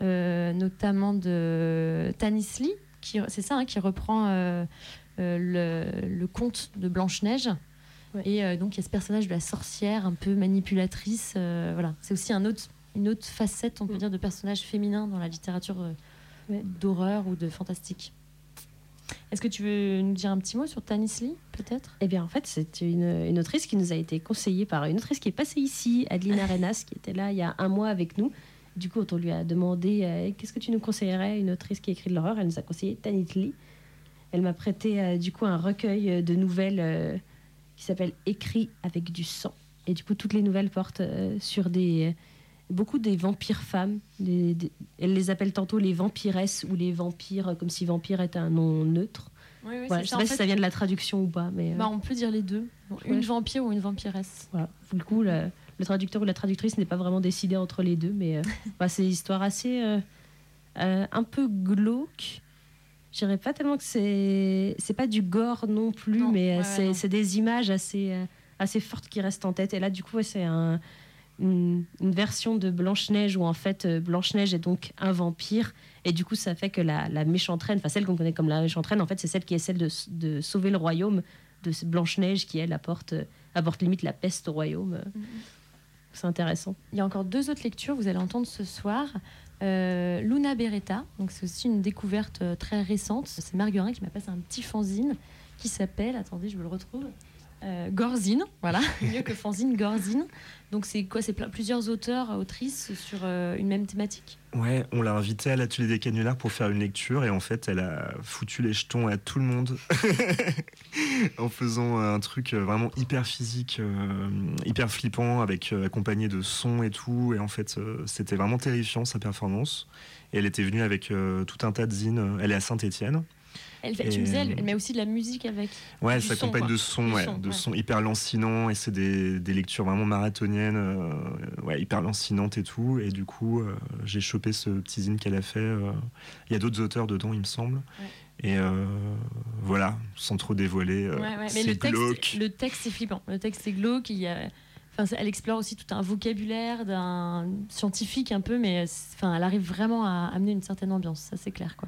notamment de Tanis Lee qui c'est ça hein, qui reprend euh, euh, le, le conte de Blanche Neige Ouais. Et euh, donc il y a ce personnage de la sorcière un peu manipulatrice. voilà, c'est aussi un autre, une autre facette, on peut Mm. dire, de personnage féminin dans la littérature Ouais. d'horreur ou de fantastique. Est-ce que tu veux nous dire un petit mot sur Tanis Lee, peut-être? Eh bien, en fait, c'est une, une autrice qui nous a été conseillée par une autrice qui est passée ici, Adeline *laughs* Arenas, qui était là il y a un mois avec nous. Du coup, quand on lui a demandé euh, qu'est-ce que tu nous conseillerais, une autrice qui écrit de l'horreur, elle nous a conseillé Tanit Lee. Elle m'a prêté euh, du coup un recueil euh, de nouvelles qui s'appelle Écrit avec du sang. Et du coup, toutes les nouvelles portent sur des beaucoup des vampires femmes. Des- des- elle les appelle tantôt les vampiresses ou les vampires, comme si vampire était un nom neutre. Oui, oui, Voilà, je sais pas si ça vient de la traduction ou pas, mais Bah, on peut dire les deux. Bon, Une vampire ou une vampiresse. voilà. Pour le coup, le, le traducteur ou la traductrice n'est pas vraiment décidé entre les deux, mais euh, *laughs* bah, c'est une histoire assez euh, euh, un peu glauque. Je dirais pas tellement que c'est c'est pas du gore non plus, Non, mais ouais, c'est des images assez assez fortes qui restent en tête. Et là, du coup, ouais, c'est un- une, une version de Blanche Neige où en fait Blanche Neige est donc un vampire. Et du coup, ça fait que la, la méchante reine, enfin celle qu'on connaît comme la méchante reine, en fait, c'est celle qui est celle de, de sauver le royaume de Blanche Neige qui elle apporte apporte limite la peste au royaume. C'est intéressant. Il y a encore deux autres lectures vous allez entendre ce soir. Euh, Luna Beretta, donc c'est aussi une découverte euh, très récente. C'est Marguerin qui m'a passé un petit fanzine qui s'appelle, attendez, je me le retrouve, euh, Gorzine, voilà, *laughs* mieux que fanzine, Gorzine. Donc c'est quoi? C'est plusieurs auteurs, autrices sur euh, une même thématique? Ouais, on l'a invitée à l'atelier des canulars pour faire une lecture et en fait, elle a foutu les jetons à tout le monde *laughs* en faisant un truc vraiment hyper physique, euh, hyper flippant, avec euh, accompagné de sons et tout. Et en fait, euh, c'était vraiment terrifiant sa performance. Et elle était venue avec euh, tout un tas de zines. Elle est à Saint-Étienne. Elle, fait- Et, Tu me disais, elle, met aussi de la musique avec. Ouais, elle s'accompagne de sons, Du ouais, son, de ouais. sons hyper lancinants et c'est des, des lectures vraiment marathoniennes, euh, ouais, hyper lancinantes et tout. Et du coup, euh, j'ai chopé ce petit zine qu'elle a fait. euh, Il y a d'autres auteurs dedans, il me semble. Ouais. Et euh, voilà, sans trop dévoiler, euh, Ouais, ouais, Mais c'est le texte, glauque. le texte est flippant. Le texte est glauque. Il y a... enfin, c'est- elle explore aussi tout un vocabulaire d'un scientifique un peu, mais c'est- enfin, elle arrive vraiment à amener une certaine ambiance. Ça, c'est clair. Quoi.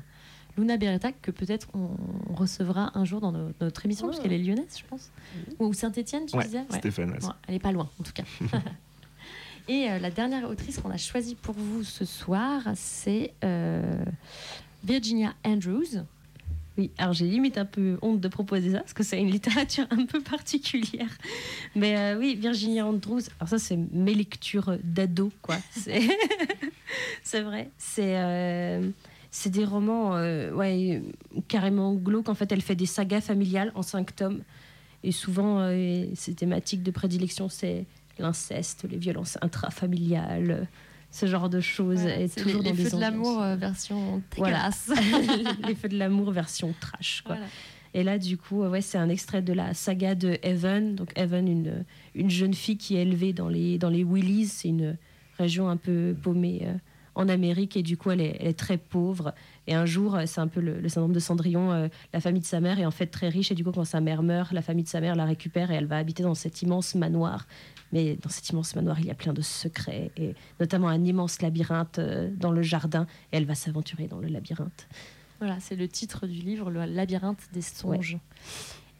Luna Beretta, que peut-être on, recevra un jour dans notre émission, Oh. parce qu'elle est lyonnaise, je pense. Ou Saint-Etienne, tu Ouais, disais Ouais. Stéphane, ouais, Bon, elle est pas loin, en tout cas. *laughs* *laughs* Et euh, la dernière autrice qu'on a choisie pour vous ce soir, c'est euh, Virginia Andrews. Oui, alors j'ai limite un peu honte de proposer ça parce que c'est une littérature un peu particulière. Mais euh, oui, Virginia Andrews, alors ça c'est mes lectures d'ado, quoi. C'est *laughs* c'est vrai. C'est euh, c'est des romans euh, ouais, carrément glauques. En fait, elle fait des sagas familiales en cinq tomes. Et souvent, euh, ses thématiques de prédilection, c'est l'inceste, les violences intrafamiliales, ce genre de choses. Et toujours les, dans les feux de l'amour euh, version Voilà. *laughs* *laughs* les feux de l'amour version trash, quoi. Voilà. Et là, du coup, ouais, c'est un extrait de la saga de Evan. Donc, Evan, une, une jeune fille qui est élevée dans les, dans les Willies. C'est une région un peu paumée euh, en Amérique. Et du coup, elle est, elle est très pauvre. Et un jour, euh, c'est un peu le, le syndrome de Cendrillon. euh, la famille de sa mère est en fait très riche. Et du coup, quand sa mère meurt, la famille de sa mère la récupère et elle va habiter dans cet immense manoir. Mais dans cet immense manoir, il y a plein de secrets. Et notamment un immense labyrinthe euh, dans le jardin. Et elle va s'aventurer dans le labyrinthe. Voilà, c'est le titre du livre, le labyrinthe des songes.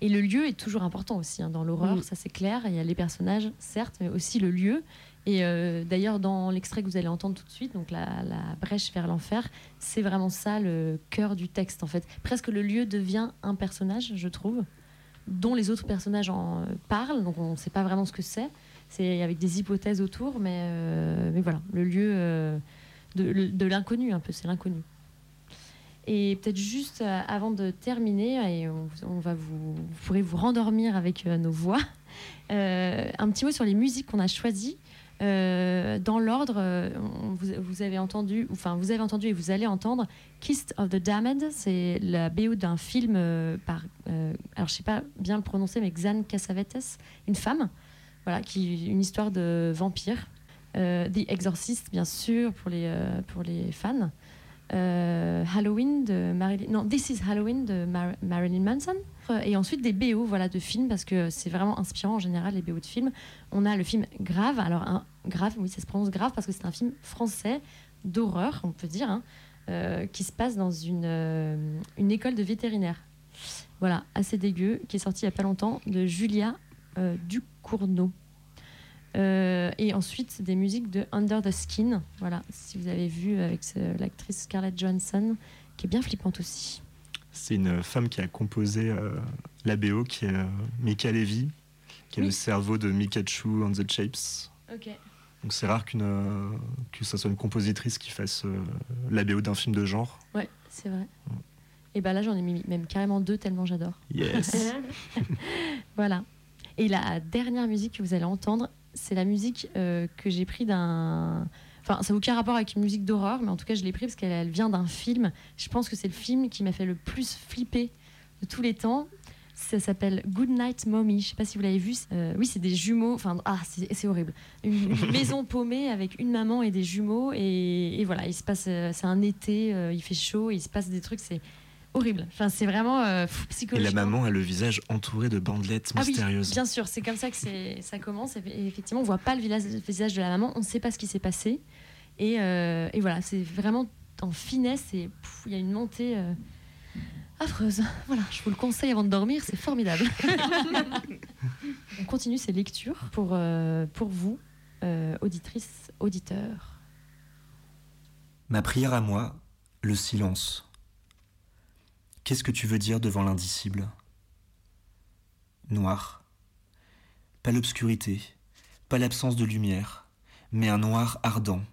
Et le lieu est toujours important aussi hein, dans l'horreur, Mm. ça c'est clair. Il y a les personnages, certes, mais aussi le lieu. Et euh, d'ailleurs, dans l'extrait que vous allez entendre tout de suite, donc la, brèche vers l'enfer, c'est vraiment ça le cœur du texte en fait. Presque le lieu devient un personnage, je trouve, dont les autres personnages en euh, parlent. Donc on ne sait pas vraiment ce que c'est. C'est avec des hypothèses autour, mais, euh, mais voilà, le lieu de, l'inconnu un peu, c'est l'inconnu. Et peut-être juste avant de terminer, et on, va vous, vous pourrez vous rendormir avec nos voix, un petit mot sur les musiques qu'on a choisies. Euh, dans l'ordre, euh, vous, avez entendu, enfin vous avez entendu et vous allez entendre Kissed of the Damned, c'est la BO d'un film euh, par, euh, alors je sais pas bien le prononcer, mais Xan Cassavetes, une femme, voilà, qui une histoire de vampire. The Exorcist, bien sûr, pour les, pour les fans. Halloween de Marilyn, non, This is Halloween de Mar- Marilyn Manson. Et ensuite des BO voilà, de films, parce que c'est vraiment inspirant en général les BO de films. On a le film Grave, alors un, Grave, oui, ça se prononce Grave parce que c'est un film français d'horreur, on peut dire, hein, euh, qui se passe dans une, euh, une école de vétérinaire. Voilà, assez dégueu, qui est sorti il y a pas longtemps, de Julia euh, Ducournau. Euh, et ensuite des musiques de Under the Skin, voilà, si vous avez vu avec ce- l'actrice Scarlett Johansson, qui est bien flippante aussi. C'est une femme qui a composé euh, la BO, qui est euh, Mika Levy, qui est Oui. le cerveau de Mikachu and the Shapes. Donc c'est rare qu'une euh, que ça soit une compositrice qui fasse euh, la BO d'un film de genre. Ouais, c'est vrai. Et bah là, j'en ai mis même carrément deux tellement j'adore. Yes. *laughs* Voilà. Et la dernière musique que vous allez entendre, c'est la musique euh, que j'ai pris d'un. Enfin, ça n'a aucun rapport avec une musique d'horreur, mais en tout cas, je l'ai pris parce qu'elle elle vient d'un film. Je pense que c'est le film qui m'a fait le plus flipper de tous les temps. Ça s'appelle Good Night Mommy. Je sais pas si vous l'avez vu. Euh, oui, c'est des jumeaux. Enfin, ah, c'est horrible. Une, une *laughs* maison paumée avec une maman et des jumeaux. Et, et voilà, il se passe. euh, c'est un été, euh, il fait chaud, il se passe des trucs. C'est horrible. Enfin, c'est vraiment euh, pff, Et la maman a le visage entouré de bandelettes Ah oui, mystérieuses. bien sûr, c'est comme ça que ça commence. Et effectivement, on voit pas le visage, de la maman, on ne sait pas ce qui s'est passé. Et, euh, et voilà, c'est vraiment en finesse et il y a une montée euh, affreuse. *laughs* Voilà, je vous le conseille avant de dormir, c'est formidable. *laughs* on continue ces lectures pour, euh, pour vous, euh, auditrices, auditeurs. Ma prière à moi, le silence. Qu'est-ce que tu veux dire devant l'indicible? Noir. Pas l'obscurité, pas l'absence de lumière, mais un noir ardent.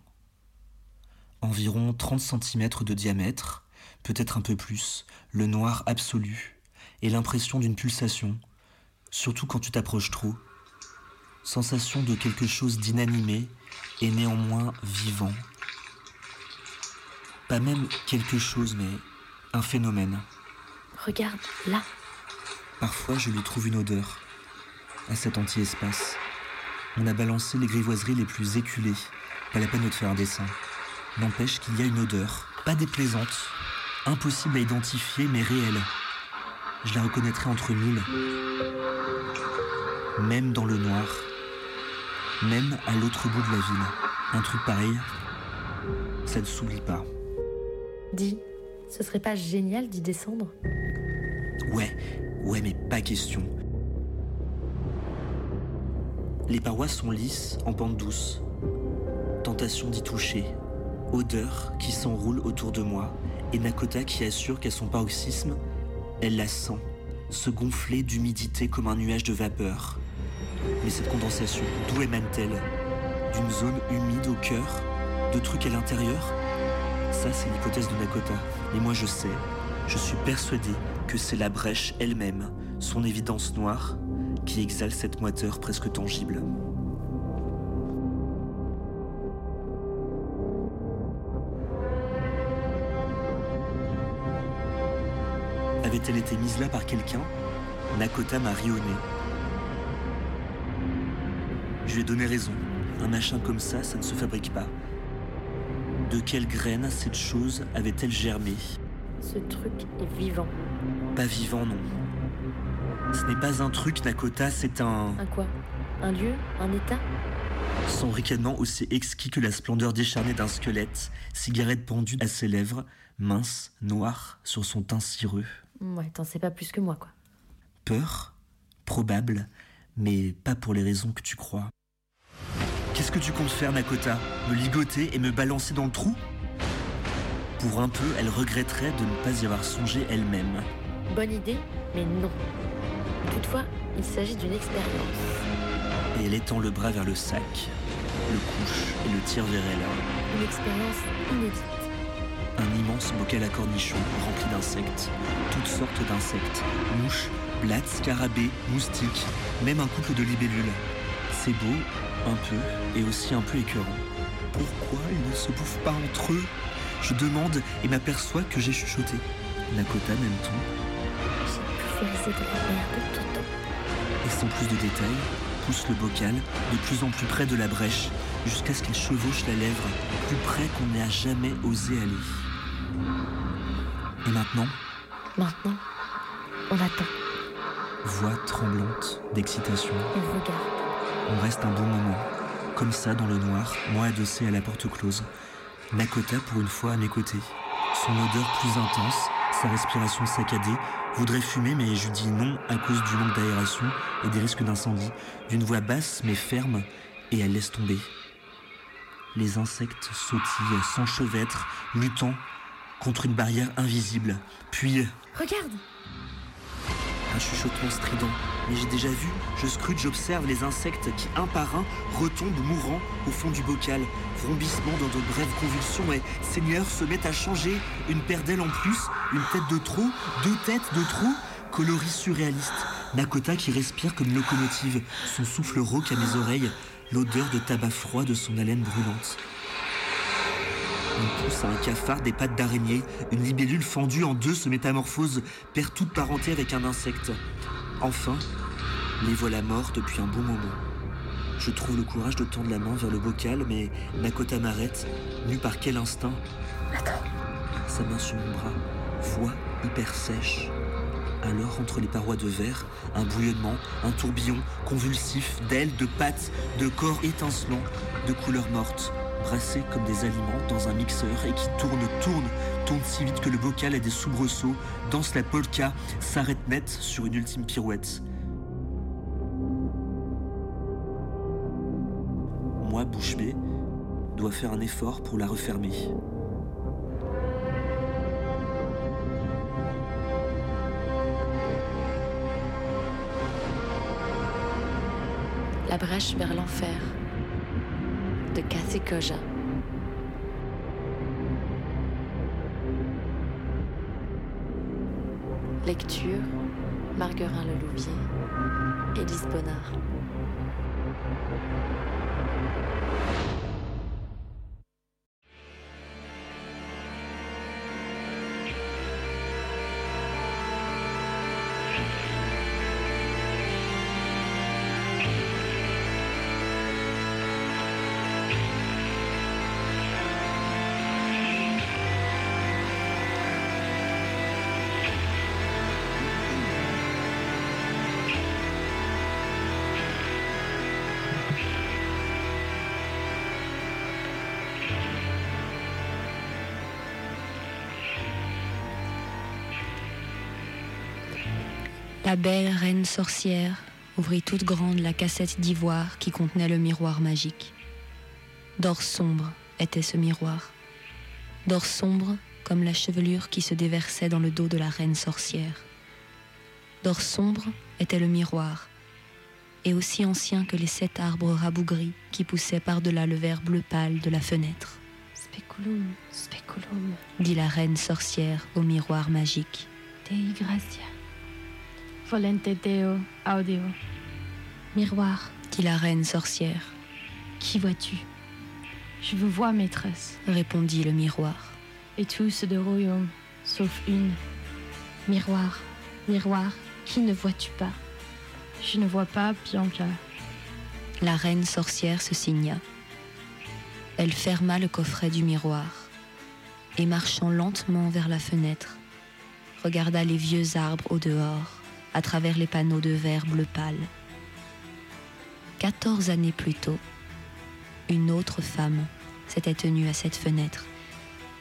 Environ 30 cm de diamètre, peut-être un peu plus, le noir absolu, et l'impression d'une pulsation, surtout quand tu t'approches trop. Sensation de quelque chose d'inanimé et néanmoins vivant. Pas même quelque chose, mais un phénomène. Regarde, là. Parfois, je lui trouve une odeur à cet anti-espace. On a balancé les grivoiseries les plus éculées. Pas la peine de te faire un dessin. N'empêche qu'il y a une odeur, pas déplaisante, impossible à identifier, mais réelle. Je la reconnaîtrai entre mille. Même dans le noir. Même à l'autre bout de la ville. Un truc pareil, ça ne s'oublie pas. Dis, ce serait pas génial d'y descendre? Ouais, ouais, mais pas question. Les parois sont lisses, en pente douce. Tentation d'y toucher. Odeur qui s'enroule autour de moi. Et Nakota qui assure qu'à son paroxysme, elle la sent, se gonfler d'humidité comme un nuage de vapeur. Mais cette condensation, d'où émane-t-elle? D'une zone humide au cœur? De trucs à l'intérieur? Ça, c'est l'hypothèse de Nakota. Et moi, je sais, je suis persuadé que c'est la brèche elle-même, son évidence noire, qui exhale cette moiteur presque tangible. Avait-elle été mise là par quelqu'un? Nakota m'a ri au nez. Je lui ai donné raison. Un machin comme ça, ça ne se fabrique pas. De quelle graine cette chose avait-elle germé? Ce truc est vivant. Pas vivant, non. Ce n'est pas un truc, Nakota, c'est un... Un quoi? Un lieu? Un état? Son ricanement aussi exquis que la splendeur décharnée d'un squelette, cigarette pendue à ses lèvres, mince, noire, sur son teint cireux. Ouais, t'en sais pas plus que moi, quoi. Peur? Probable, mais pas pour les raisons que tu crois. Qu'est-ce que tu comptes faire, Nakota Me ligoter et me balancer dans le trou Pour un peu, elle regretterait de ne pas y avoir songé elle-même. Bonne idée, mais non. Toutefois, il s'agit d'une expérience. Et elle étend le bras vers le sac, le couche et le tire vers elle. Une expérience inédite. Un immense bocal à cornichons rempli d'insectes, toutes sortes d'insectes, mouches, blattes, scarabées, moustiques, même un couple de libellules. C'est beau, un peu, et aussi un peu écœurant. Pourquoi ils ne se bouffent pas entre eux? Je demande et m'aperçois que j'ai chuchoté. Nakota m'aime-t-on J'ai de la merde tout le temps. Et sans plus de détails, pousse le bocal de plus en plus près de la brèche, jusqu'à ce qu'il chevauche la lèvre, plus près qu'on n'ait jamais osé aller. Et maintenant, Maintenant, on attend. voix tremblante d'excitation, Il regarde. On reste un bon moment, comme ça dans le noir, moi adossé à la porte close. Nakota pour une fois à mes côtés. Son odeur plus intense, sa respiration saccadée, voudrait fumer, mais je dis non à cause du manque d'aération et des risques d'incendie, d'une voix basse mais ferme, et elle laisse tomber. Les insectes sautillent, s'enchevêtrent, luttant contre une barrière invisible. Puis, Regarde un chuchotement strident. Mais j'ai déjà vu, je scrute, j'observe les insectes qui, un par un, retombent mourants au fond du bocal. Vrombissement dans de brèves convulsions et Seigneur se met à changer. Une paire d'ailes en plus, une tête de trop, deux têtes de trop. Coloris surréaliste. Nakota qui respire comme une locomotive. Son souffle rauque à mes oreilles. L'odeur de tabac froid de son haleine brûlante. On pousse à un cafard des pattes d'araignée. Une libellule fendue en deux se métamorphose, perd toute parenté avec un insecte. Enfin, les voilà morts depuis un bon moment. Je trouve le courage de tendre la main vers le bocal, mais Nakota m'arrête, nue par quel instinct Sa main sur mon bras, voix hyper sèche. Alors, entre les parois de verre, un bouillonnement, un tourbillon convulsif d'ailes, de pattes, de corps étincelants, de couleurs mortes, brassés comme des aliments dans un mixeur et qui tourne, tourne, tourne si vite que le bocal a des soubresauts, danse la polka, s'arrête net sur une ultime pirouette. Moi, bouche bée, dois faire un effort pour la refermer. La brèche vers l'enfer de Cathy Koja. Lecture Marguerin Lelouvier, Élise Bonnard. La belle reine sorcière ouvrit toute grande la cassette d'ivoire qui contenait le miroir magique. D'or sombre était ce miroir. D'or sombre comme la chevelure qui se déversait dans le dos de la reine sorcière. D'or sombre était le miroir, et aussi ancien que les sept arbres rabougris qui poussaient par-delà le verre bleu pâle de la fenêtre, Speculum, speculum, dit la reine sorcière au miroir magique. Dei gratia. Volente Deo Audio. Miroir, Dit la reine sorcière, qui vois-tu? Je vous vois, maîtresse, répondit le miroir. et tous de royaume, sauf une. Miroir, miroir, qui ne vois-tu pas? Je ne vois pas Bianca. La reine sorcière se signa. Elle ferma le coffret du miroir et marchant lentement vers la fenêtre, regarda les vieux arbres au dehors à travers les panneaux de verre bleu pâle. Quatorze années plus tôt, une autre femme s'était tenue à cette fenêtre,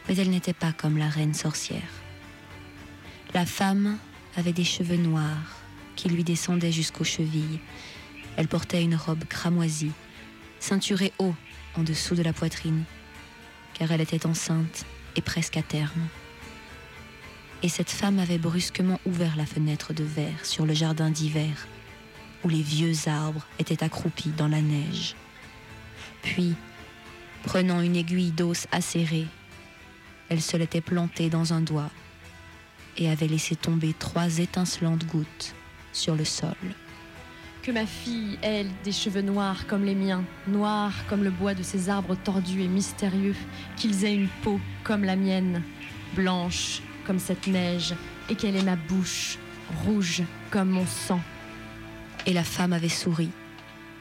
mais elle n'était pas comme la reine sorcière. La femme avait des cheveux noirs qui lui descendaient jusqu'aux chevilles. Elle portait une robe cramoisie, ceinturée haut en dessous de la poitrine, car elle était enceinte et presque à terme. Et cette femme avait brusquement ouvert la fenêtre de verre sur le jardin d'hiver, où les vieux arbres étaient accroupis dans la neige. Puis, prenant une aiguille d'os acérée, elle se l'était plantée dans un doigt et avait laissé tomber trois étincelantes gouttes sur le sol. Que ma fille, elle, des cheveux noirs comme les miens, noirs comme le bois de ces arbres tordus et mystérieux, qu'ils aient une peau comme la mienne, blanche comme cette neige, et qu'elle ait ma bouche, rouge comme mon sang. Et la femme avait souri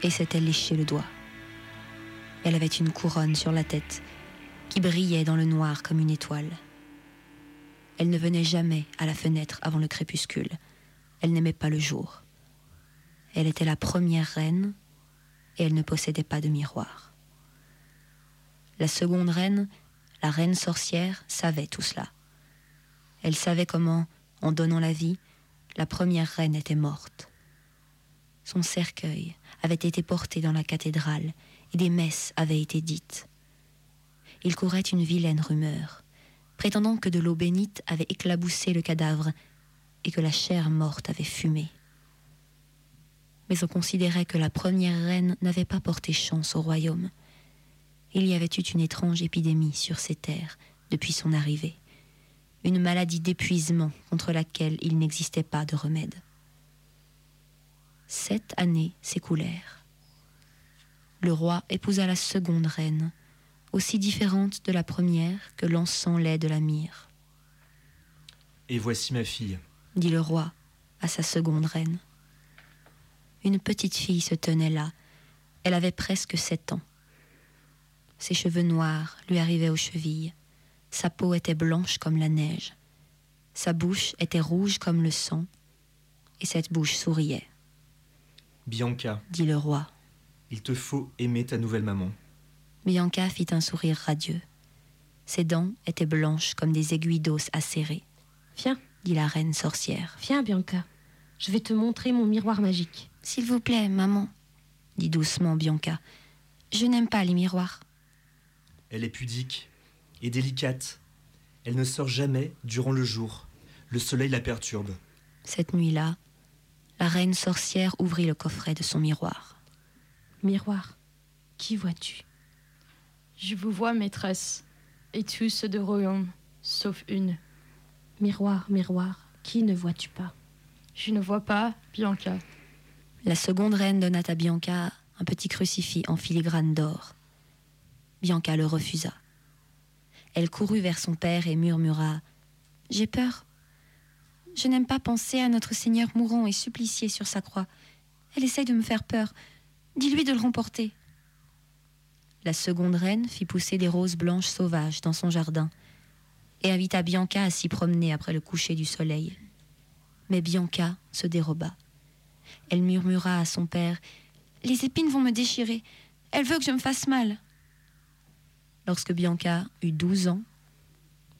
et s'était léché le doigt. Elle avait une couronne sur la tête qui brillait dans le noir comme une étoile. Elle ne venait jamais à la fenêtre avant le crépuscule. Elle n'aimait pas le jour. Elle était la première reine et elle ne possédait pas de miroir. La seconde reine, la reine sorcière, savait tout cela. Elle savait comment, en donnant la vie, la première reine était morte. Son cercueil avait été porté dans la cathédrale et des messes avaient été dites. Il courait une vilaine rumeur, prétendant que de l'eau bénite avait éclaboussé le cadavre et que la chair morte avait fumé. Mais on considérait que la première reine n'avait pas porté chance au royaume. Il y avait eu une étrange épidémie sur ces terres depuis son arrivée, une maladie d'épuisement contre laquelle il n'existait pas de remède. Sept années s'écoulèrent. Le roi épousa la seconde reine, aussi différente de la première que l'encens lait de la myrrhe, Et voici ma fille. dit le roi à sa seconde reine. Une petite fille se tenait là. Elle avait presque sept ans. Ses cheveux noirs lui arrivaient aux chevilles. Sa peau était blanche comme la neige. Sa bouche était rouge comme le sang. Et cette bouche souriait, Bianca, dit le roi. il te faut aimer ta nouvelle maman. Bianca fit un sourire radieux. Ses dents étaient blanches comme des aiguilles d'os acérées, Viens, dit la reine sorcière. viens, Bianca. Je vais te montrer mon miroir magique. S'il vous plaît, maman, dit doucement Bianca. Je n'aime pas les miroirs. Elle est pudique et délicate. Elle ne sort jamais durant le jour. Le soleil la perturbe. Cette nuit-là, la reine sorcière ouvrit le coffret de son miroir. Miroir, qui vois-tu? Je vous vois, maîtresse, et tous ceux de royaume, sauf une. Miroir, miroir, qui ne vois-tu pas? Je ne vois pas Bianca. La seconde reine donna à Bianca un petit crucifix en filigrane d'or. Bianca le refusa. Elle courut vers son père et murmura J'ai peur. Je n'aime pas penser à notre Seigneur mourant et supplicié sur sa croix. Elle essaye de me faire peur. Dis-lui de le remporter. La seconde reine fit pousser des roses blanches sauvages dans son jardin et invita Bianca à s'y promener après le coucher du soleil. Mais Bianca se déroba. Elle murmura à son père Les épines vont me déchirer. Elle veut que je me fasse mal. Lorsque Bianca eut douze ans,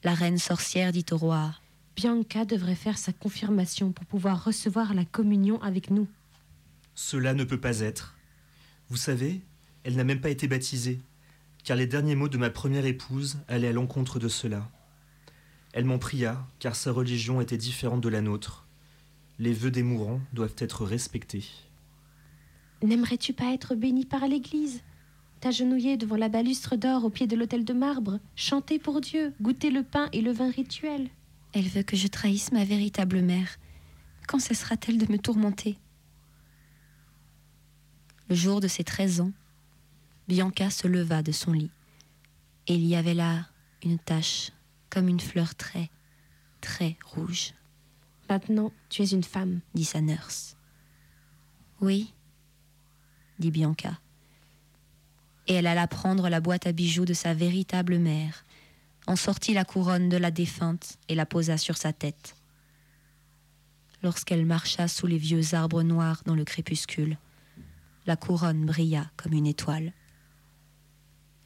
la reine sorcière dit au roi Bianca devrait faire sa confirmation pour pouvoir recevoir la communion avec nous. Cela ne peut pas être. Vous savez, elle n'a même pas été baptisée, car les derniers mots de ma première épouse allaient à l'encontre de cela. Elle m'en pria, car sa religion était différente de la nôtre. Les vœux des mourants doivent être respectés. N'aimerais-tu pas être béni par l'Église? T'agenouiller devant la balustre d'or au pied de l'autel de marbre, chanter pour Dieu, goûter le pain et le vin rituel. Elle veut que je trahisse ma véritable mère. Quand cessera-t-elle de me tourmenter? Le jour de ses treize ans, Bianca se leva de son lit. Et il y avait là une tache, comme une fleur très, très rouge, Maintenant, tu es une femme. dit sa nurse. Oui, dit Bianca. Et elle alla prendre la boîte à bijoux de sa véritable mère, en sortit la couronne de la défunte et la posa sur sa tête. Lorsqu'elle marcha sous les vieux arbres noirs dans le crépuscule, la couronne brilla comme une étoile.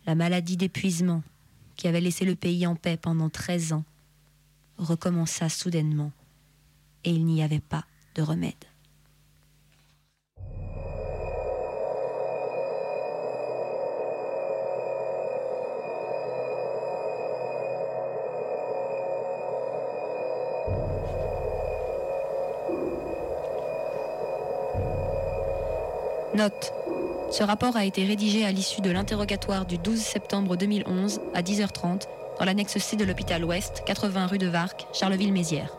La maladie d'épuisement, qui avait laissé le pays en paix pendant treize ans, recommença soudainement, et il n'y avait pas de remède. Note. Ce rapport a été rédigé à l'issue de l'interrogatoire du 12 septembre 2011 à 10h30 dans l'annexe C de l'hôpital Ouest, 80 rue de Varques, Charleville-Mézières.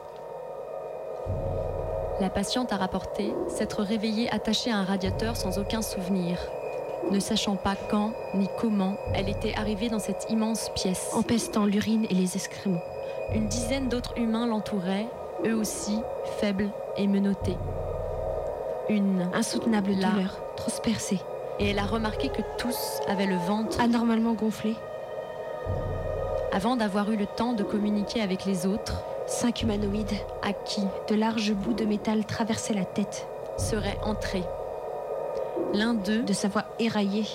La patiente a rapporté s'être réveillée attachée à un radiateur sans aucun souvenir, ne sachant pas quand ni comment elle était arrivée dans cette immense pièce. Empestant l'urine et les excréments. Une dizaine d'autres humains l'entouraient, eux aussi faibles et menottés. Une, Insoutenable Là. douleur, transpercée, et elle a remarqué que tous avaient le ventre anormalement gonflée. avant d'avoir eu le temps de communiquer avec les autres, Cinq humanoïdes, à qui de larges bouts de métal traversaient la tête. serait entrée. L'un d'eux, de sa voix éraillée,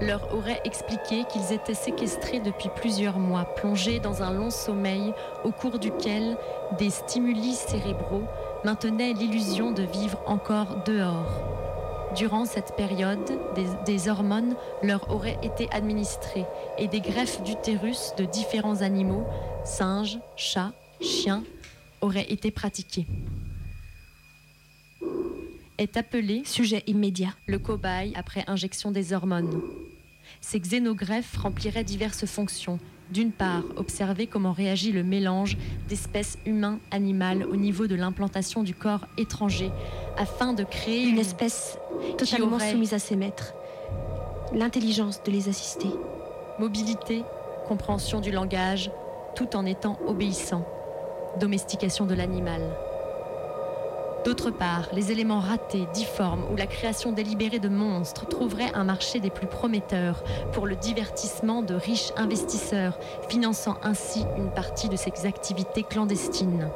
leur aurait expliqué qu'ils étaient séquestrés depuis plusieurs mois, plongés dans un long sommeil au cours duquel des stimuli cérébraux maintenaient l'illusion de vivre encore dehors. Durant cette période, des, des hormones leur auraient été administrées et des greffes d'utérus de différents animaux, singes, chats, chiens, auraient été pratiquées. Est appelé sujet immédiat. le cobaye après injection des hormones. Ces xénogreffes rempliraient diverses fonctions. D'une part, observer comment réagit le mélange d'espèces humains-animales au niveau de l'implantation du corps étranger, afin de créer Une espèce totalement aurait- soumise à ses maîtres. L'intelligence de les assister. mobilité, compréhension du langage, tout en étant obéissant. Domestication de l'animal. D'autre part, les éléments ratés, difformes ou la création délibérée de monstres trouveraient un marché des plus prometteurs pour le divertissement de riches investisseurs, finançant ainsi une partie de ces activités clandestines.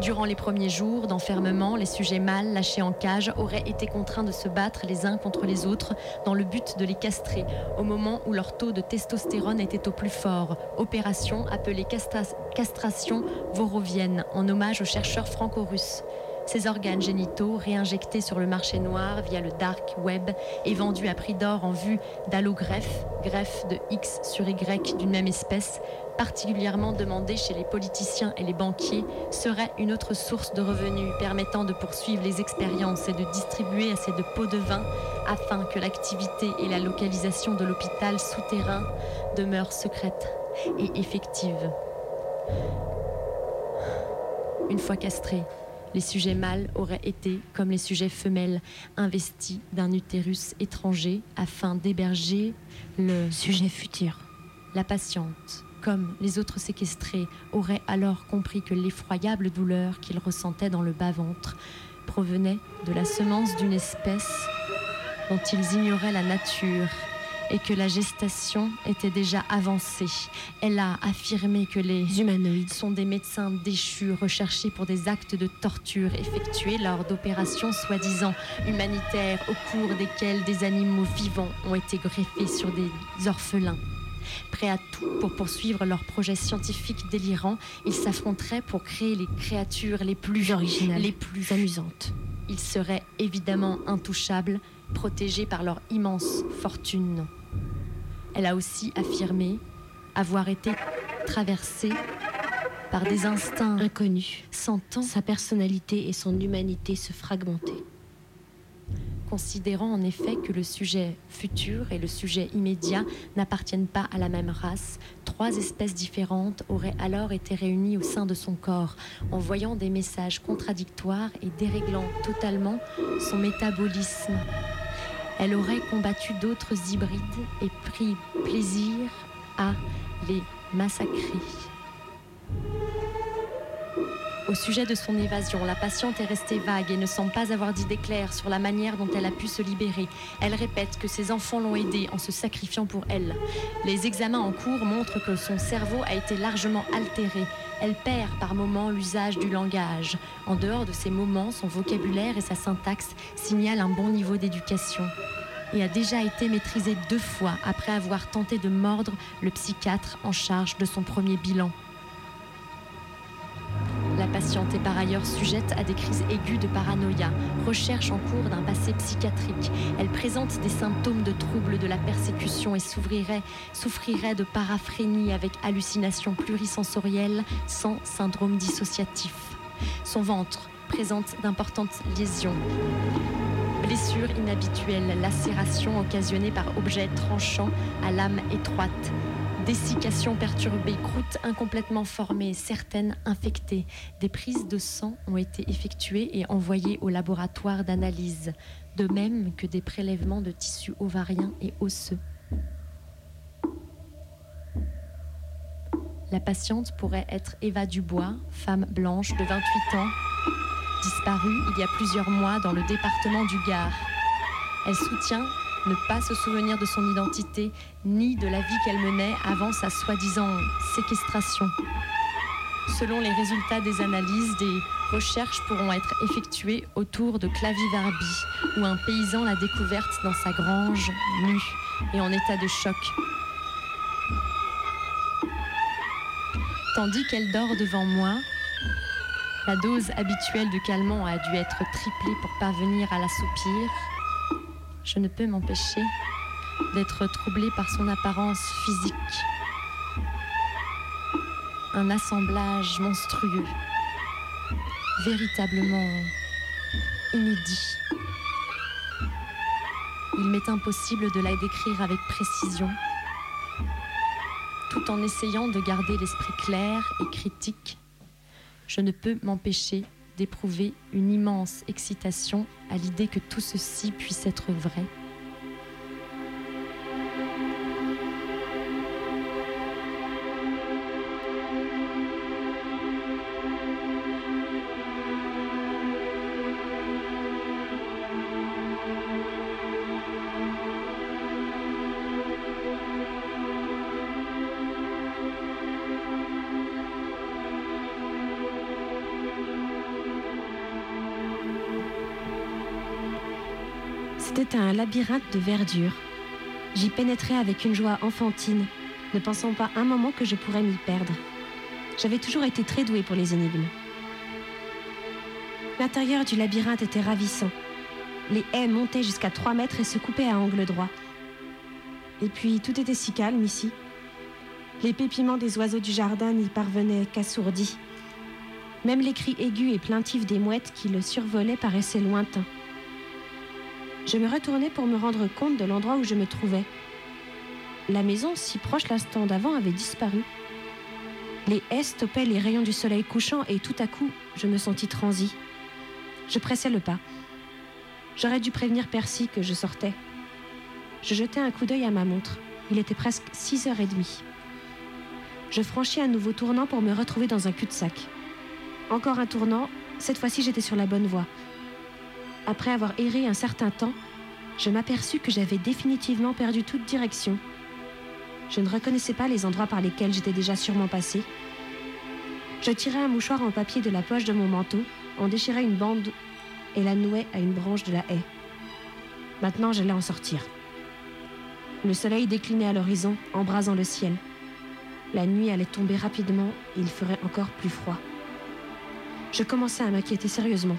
Durant les premiers jours d'enfermement, les sujets mâles lâchés en cage auraient été contraints de se battre les uns contre les autres dans le but de les castrer au moment où leur taux de testostérone était au plus fort. Opération appelée castra- castration vorovienne en hommage aux chercheurs franco-russes. Ces organes génitaux, réinjectés sur le marché noir via le dark web et vendus à prix d'or en vue d'allogreffe, greffe de X sur Y d'une même espèce, particulièrement demandés chez les politiciens et les banquiers, serait une autre source de revenus permettant de poursuivre les expériences et de distribuer assez de pots de vin afin que l'activité et la localisation de l'hôpital souterrain demeurent secrètes et effectives. Une fois castrés, les sujets mâles auraient été, comme les sujets femelles, investis d'un utérus étranger afin d'héberger le Sujet futur. la patiente, comme les autres séquestrés, aurait alors compris que l'effroyable douleur qu'il ressentait dans le bas-ventre provenait de la semence d'une espèce dont ils ignoraient la nature et que la gestation était déjà avancée. Elle a affirmé que les Humanoïdes. sont des médecins déchus recherchés pour des actes de torture effectués lors d'opérations soi-disant humanitaires au cours desquelles des animaux vivants ont été greffés sur des orphelins. Prêts à tout pour poursuivre leurs projets scientifiques délirants, ils s'affronteraient pour créer les créatures les plus originales, les plus amusantes. ils seraient évidemment intouchables, protégés par leur immense fortune. Elle a aussi affirmé avoir été traversée par des instincts Inconnu. sentant, Sa personnalité et son humanité se fragmentaient. considérant en effet que le sujet futur et le sujet immédiat n'appartiennent pas à la même race, trois espèces différentes auraient alors été réunies au sein de son corps, envoyant des messages contradictoires et déréglant totalement son métabolisme. Elle aurait combattu d'autres hybrides et pris plaisir à les massacrer. Au sujet de son évasion, la patiente est restée vague et ne semble pas avoir d'idée claire sur la manière dont elle a pu se libérer. Elle répète que ses enfants l'ont aidée en se sacrifiant pour elle. Les examens en cours montrent que son cerveau a été largement altéré. Elle perd par moments l'usage du langage. En dehors de ces moments, son vocabulaire et sa syntaxe signalent un bon niveau d'éducation et a déjà été maîtrisée deux fois après avoir tenté de mordre le psychiatre en charge de son premier bilan. La patiente est par ailleurs sujette à des crises aiguës de paranoïa, recherche en cours d'un passé psychiatrique. Elle présente des symptômes de troubles de la persécution et souffrirait, de paraphrénie avec hallucinations plurisensorielles sans syndrome dissociatif. Son ventre présente d'importantes lésions. Blessures inhabituelles, lacérations occasionnées par objets tranchants à lame étroite, dessiccation perturbée, croûte incomplètement formée, certaines infectées. Des prises de sang ont été effectuées et envoyées au laboratoire d'analyse, de même que des prélèvements de tissus ovariens et osseux. La patiente pourrait être Eva Dubois, femme blanche de 28 ans, disparue il y a plusieurs mois dans le département du Gard. Elle soutient ne pas se souvenir de son identité ni de la vie qu'elle menait avant sa soi-disant séquestration. Selon les résultats des analyses, des recherches pourront être effectuées autour de Clavivarbi, où un paysan l'a découverte dans sa grange, nue et en état de choc. Tandis qu'elle dort devant moi, la dose habituelle de calmant a dû être triplée pour parvenir à l'assoupir. Je ne peux m'empêcher d'être troublée par son apparence physique. Un assemblage monstrueux, véritablement inédit. Il m'est impossible de la décrire avec précision, tout en essayant de garder l'esprit clair et critique. Je ne peux m'empêcher d'éprouver une immense excitation à l'idée que tout ceci puisse être vrai. Labyrinthe de verdure. J'y pénétrais avec une joie enfantine, ne pensant pas un moment que je pourrais m'y perdre. J'avais toujours été très douée pour les énigmes. L'intérieur du labyrinthe était ravissant. Les haies montaient jusqu'à 3 mètres et se coupaient à angle droit. Et puis tout était si calme ici. Les pépiments des oiseaux du jardin n'y parvenaient qu'assourdis. Même les cris aigus et plaintifs des mouettes qui le survolaient paraissaient lointains. Je me retournai pour me rendre compte de l'endroit où je me trouvais. La maison, si proche l'instant d'avant, avait disparu. Les haies stoppaient les rayons du soleil couchant et tout à coup, je me sentis transi. Je pressai le pas. J'aurais dû prévenir Percy que je sortais. Je jetai un coup d'œil à ma montre. Il était presque 6 heures et demie. Je franchis un nouveau tournant pour me retrouver dans un cul-de-sac. Encore un tournant, cette fois-ci j'étais sur la bonne voie. Après avoir erré un certain temps, je m'aperçus que j'avais définitivement perdu toute direction. Je ne reconnaissais pas les endroits par lesquels j'étais déjà sûrement passé. Je tirai un mouchoir en papier de la poche de mon manteau, en déchirai une bande et la nouai à une branche de la haie. Maintenant, j'allais en sortir. Le soleil déclinait à l'horizon, embrasant le ciel. La nuit allait tomber rapidement et il ferait encore plus froid. Je commençais à m'inquiéter sérieusement.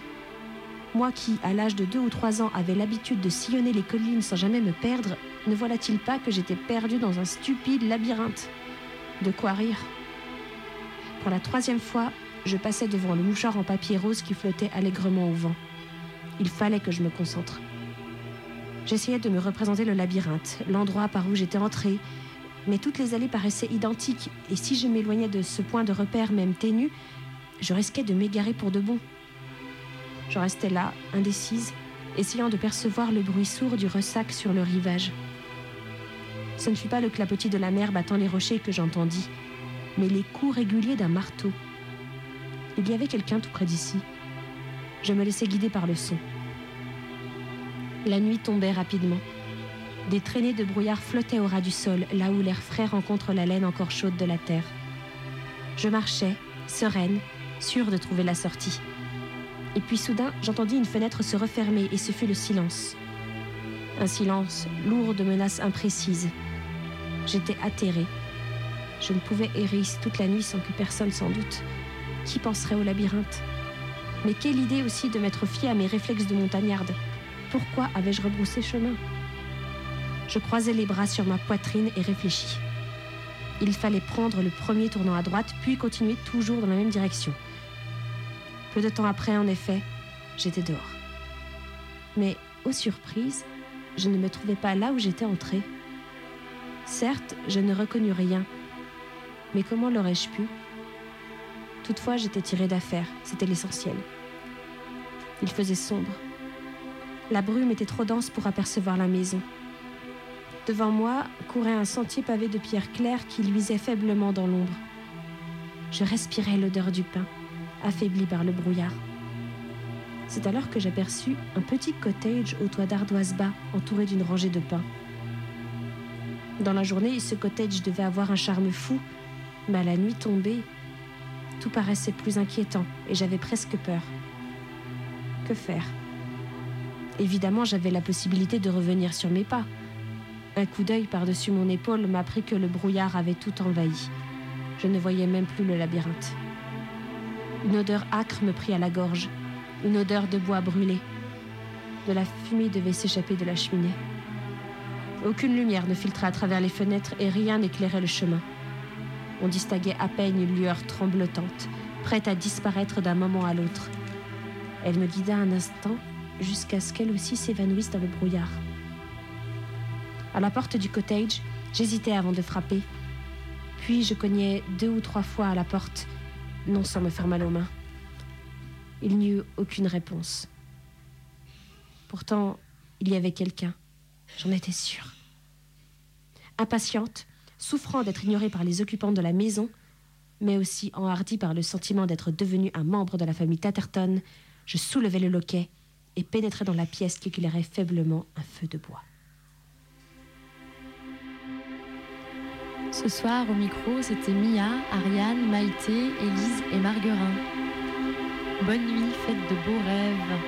Moi qui, à l'âge de deux ou trois ans, avais l'habitude de sillonner les collines sans jamais me perdre, ne voilà-t-il pas que j'étais perdu dans un stupide labyrinthe De quoi rire? Pour la troisième fois, je passais devant le mouchoir en papier rose qui flottait allègrement au vent. Il fallait que je me concentre. J'essayais de me représenter le labyrinthe, l'endroit par où j'étais entré, mais toutes les allées paraissaient identiques, et si je m'éloignais de ce point de repère même ténu, je risquais de m'égarer pour de bon. Je restais là, indécise, essayant de percevoir le bruit sourd du ressac sur le rivage. Ce ne fut pas le clapotis de la mer battant les rochers que j'entendis, mais les coups réguliers d'un marteau. Il y avait quelqu'un tout près d'ici. Je me laissais guider par le son. La nuit tombait rapidement. Des traînées de brouillard flottaient au ras du sol, là où l'air frais rencontre la laine encore chaude de la terre. Je marchais, sereine, sûre de trouver la sortie. Et puis soudain, j'entendis une fenêtre se refermer et ce fut le silence. Un silence lourd de menaces imprécises. J'étais atterrée. Je ne pouvais errer toute la nuit sans que personne s'en doute. Qui penserait au labyrinthe? Mais quelle idée aussi de m'être fiée à mes réflexes de montagnarde? Pourquoi avais-je rebroussé chemin? Je croisai les bras sur ma poitrine et réfléchis. Il fallait prendre le premier tournant à droite, puis continuer toujours dans la même direction. Peu de temps après, en effet, j'étais dehors. Mais, aux surprises, je ne me trouvais pas là où j'étais entrée. Certes, je ne reconnus rien, mais comment l'aurais-je pu? Toutefois, j'étais tirée d'affaire, c'était l'essentiel. Il faisait sombre. La brume était trop dense pour apercevoir la maison. Devant moi courait un sentier pavé de pierres claires qui luisait faiblement dans l'ombre. Je respirais l'odeur du pain affaibli par le brouillard. C'est alors que j'aperçus un petit cottage au toit d'ardoise bas, entouré d'une rangée de pins. Dans la journée, ce cottage devait avoir un charme fou, mais à la nuit tombée, Tout paraissait plus inquiétant et j'avais presque peur. Que faire? Évidemment, j'avais la possibilité de revenir sur mes pas. Un coup d'œil par-dessus mon épaule m'apprit que le brouillard avait tout envahi. Je ne voyais même plus le labyrinthe. Une odeur âcre me prit à la gorge, une odeur de bois brûlé. De la fumée devait s'échapper de la cheminée. Aucune lumière ne filtrait à travers les fenêtres et rien n'éclairait le chemin. On distinguait à peine une lueur tremblotante, prête à disparaître d'un moment à l'autre. Elle me guida un instant jusqu'à ce qu'elle aussi s'évanouisse dans le brouillard. À la porte du cottage, j'hésitais avant de frapper. Puis je cognai deux ou trois fois à la porte, non sans me faire mal aux mains. Il n'y eut aucune réponse. Pourtant, il y avait quelqu'un. J'en étais sûre. Impatiente, souffrant d'être ignorée par les occupants de la maison, mais aussi enhardie par le sentiment d'être devenue un membre de la famille Tatterton, je soulevai le loquet et pénétrai dans la pièce qui éclairait faiblement un feu de bois. Ce soir, au micro, c'était Mia, Ariane, Maïté, Élise et Marguerin. Bonne nuit, faites de beaux rêves.